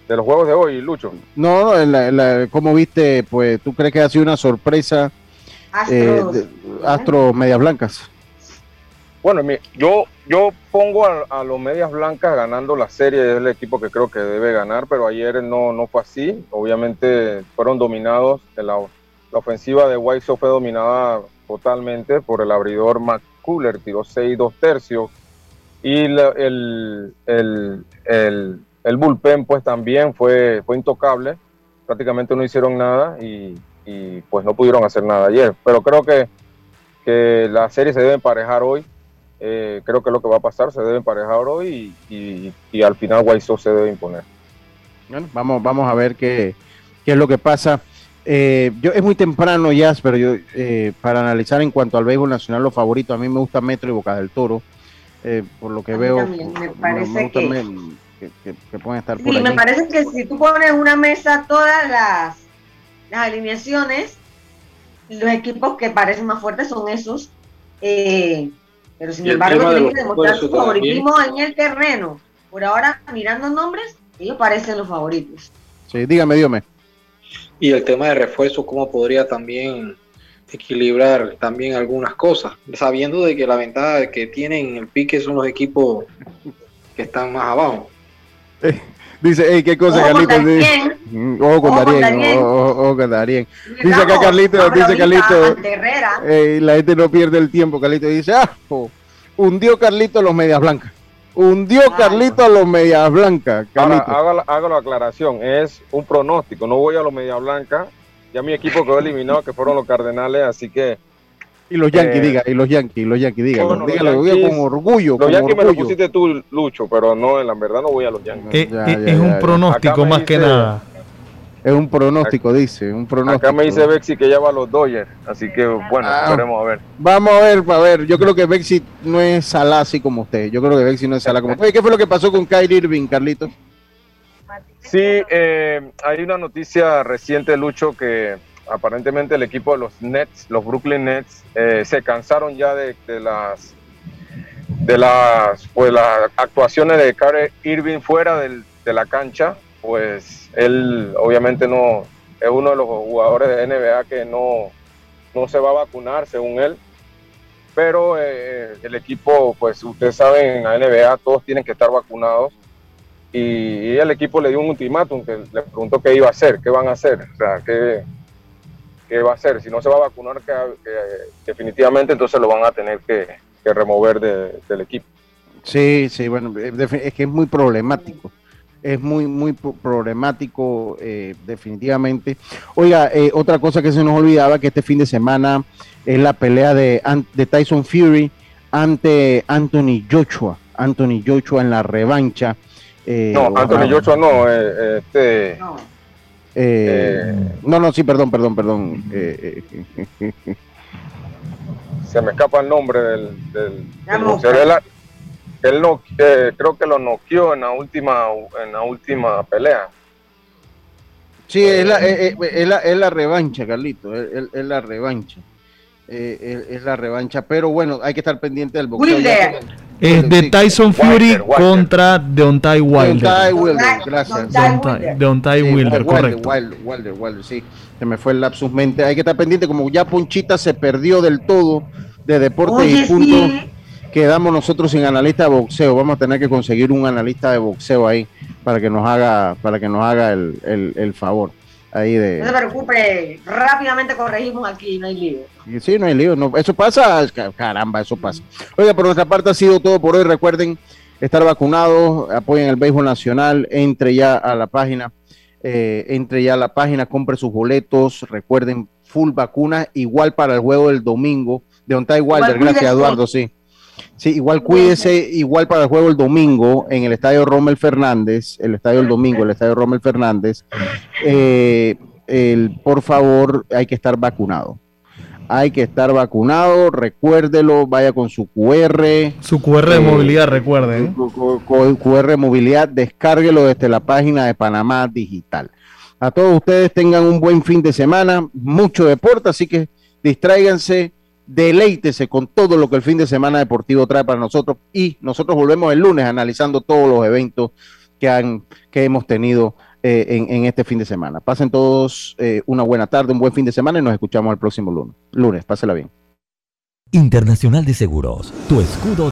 Speaker 13: De los juegos de hoy, Lucho.
Speaker 1: No, no, en la, en la- ¿cómo viste? Pues, ¿tú crees que ha sido una sorpresa eh,
Speaker 3: Astros.
Speaker 1: de- Astros Medias Blancas?
Speaker 13: Bueno, yo, yo pongo a, a los Medias Blancas ganando la serie, es el equipo que creo que debe ganar, pero ayer no, no fue así. Obviamente fueron dominados, en la, la ofensiva de White fue dominada totalmente por el abridor McCuller, tiró 6 2 tercios, y la- el, el, el, el bullpen pues también fue, fue intocable, prácticamente no hicieron nada y, y, pues no pudieron hacer nada ayer, pero creo que, que la serie se debe emparejar hoy. Eh, creo que lo que va a pasar, se debe emparejar hoy y, y- y al final Sox se debe imponer.
Speaker 1: Bueno, vamos, vamos a ver qué, qué es lo que pasa. Eh, yo, es muy temprano ya, pero yo eh, para analizar en cuanto al béisbol nacional los favoritos, a mí me gusta Metro y Boca del Toro, eh, por lo que veo,
Speaker 3: también, me
Speaker 1: me- me
Speaker 3: parece
Speaker 1: gusta
Speaker 3: que-
Speaker 1: me- que, que- que pueden estar por
Speaker 3: Sí, me
Speaker 1: allí.
Speaker 3: parece que si tú pones en una mesa todas las, las alineaciones, los equipos que parecen más fuertes son esos. eh, pero sin embargo, tienen que demostrar su
Speaker 4: también.
Speaker 3: favoritismo en el terreno. Por ahora, mirando nombres, ellos parecen los favoritos.
Speaker 1: Sí, dígame, dígame.
Speaker 4: Y el tema de refuerzo, cómo podría también equilibrar también algunas cosas, sabiendo de que la ventaja que tienen en el pique son los equipos que están más abajo.
Speaker 1: Dice, hey, qué cosa,
Speaker 4: Ojo
Speaker 1: Carlitos. Mm, Ojo con Darien, ojo, con Darien. Dice acá Carlitos, dice Carlitos, eh, la gente no pierde el tiempo, Carlitos dice, ah, oh, hundió Carlitos los Medias Blancas. Hundió Carlitos a los Medias Blancas,
Speaker 13: Ahora, hago la, hago la aclaración, es un pronóstico, no voy a los Media Blanca, ya mi equipo quedó eliminado, que fueron los Cardenales, así que...
Speaker 1: Y los Yankees,
Speaker 13: eh,
Speaker 1: diga, y los Yankees, los Yankees, dígalo,
Speaker 13: bueno, los
Speaker 1: dígalo,
Speaker 13: Yankees-
Speaker 1: diga con orgullo,
Speaker 13: Los
Speaker 1: con
Speaker 13: Yankees me lo pusiste tú, Lucho, pero no, en la verdad no voy a los Yankees.
Speaker 5: Eh, eh, es un pronóstico más que nada.
Speaker 1: Es un pronóstico, dice, un pronóstico.
Speaker 13: Acá me dice Bexi que ya va a los Dodgers, así que bueno,
Speaker 1: Ah.
Speaker 13: esperemos a ver.
Speaker 1: Vamos a ver, a ver, yo creo que Bexi no es salá así como usted, yo creo que Bexi no es salá como usted. ¿qué fue lo que pasó con Kyrie Irving, Carlitos?
Speaker 13: Sí, eh, hay una noticia reciente, Lucho, que aparentemente el equipo de los Nets, los Brooklyn Nets, eh, se cansaron ya de, de las de las pues las actuaciones de Kyrie Irving fuera del- de la cancha, pues él obviamente no es uno de los jugadores de NBA que no, no se va a vacunar, según él. Pero eh, el equipo, pues ustedes saben, en la NBA todos tienen que estar vacunados y, el equipo le dio un ultimátum que le preguntó qué iba a hacer, qué van a hacer, o sea, qué, qué va a hacer. Si no se va a vacunar, definitivamente entonces lo van a tener que, remover de- del equipo.
Speaker 1: Sí, sí, bueno, eh, es que es muy problemático. Es muy, muy pro- problemático, eh, definitivamente. Oiga, eh, otra cosa que se nos olvidaba, que este fin de semana es la pelea de, An- de Tyson Fury ante Anthony Joshua. Anthony Joshua en la revancha. eh,
Speaker 13: No,
Speaker 1: ojalá-
Speaker 13: Anthony Joshua no, este,
Speaker 1: eh, no, no, sí, perdón, perdón, perdón. eh, eh,
Speaker 13: se me escapa el nombre del, del, del
Speaker 3: no.
Speaker 13: Él, no, eh, creo que lo noqueó en la última, en la última pelea.
Speaker 1: Sí, es la, eh, eh, es la, es la revancha, Carlito, es, es- es la revancha. Eh, es, es la revancha, pero bueno, hay que estar pendiente del boxeo.
Speaker 3: Wilder.
Speaker 5: Es de Tyson Fury contra Deontay Wilder.
Speaker 1: Deontay Wilder, gracias.
Speaker 5: Deontay, Deontay
Speaker 1: Sí,
Speaker 5: Wilder, correcto.
Speaker 1: Wilder, Wilder, Wilder, sí. Se me fue el lapsus mente. Hay que estar pendiente, como ya Ponchita se perdió del todo de deporte
Speaker 3: Oye,
Speaker 1: y punto.
Speaker 3: sí.
Speaker 1: Quedamos nosotros sin analista de boxeo. Vamos a tener que conseguir un analista de boxeo ahí para que nos haga, para que nos haga el, el- el favor ahí de.
Speaker 3: No se preocupe, rápidamente corregimos aquí, no hay lío.
Speaker 1: Sí, no hay lío. No, eso pasa, ca- caramba, eso pasa. Oiga, por nuestra parte ha sido todo por hoy. Recuerden estar vacunados, apoyen el béisbol nacional, entre ya a la página, eh, entre ya a la página, compre sus boletos. Recuerden, full vacuna, igual para el juego del domingo. De Ontay Wilder, gracias. Eduardo, sí. Sí, igual cuídese, igual para el juego el domingo en el estadio Rommel Fernández, el estadio el domingo, el estadio Rommel Fernández. Eh, el, por favor, hay que estar vacunado. Hay que estar vacunado, recuérdelo, vaya con su QR.
Speaker 5: Su QR de
Speaker 1: Eh,
Speaker 5: movilidad, recuerden.
Speaker 1: cu- cu- QR movilidad, descárguelo desde la página de Panamá Digital. A todos ustedes tengan un buen fin de semana, mucho deporte, así que distráiganse, deleítese con todo lo que el fin de semana deportivo trae para nosotros y nosotros volvemos el lunes analizando todos los eventos que, han, que hemos tenido eh, en, este fin de semana. Pasen todos eh, una buena tarde, un buen fin de semana y nos escuchamos el próximo lunes. Lunes, pásela bien.
Speaker 2: Internacional de Seguros, tu escudo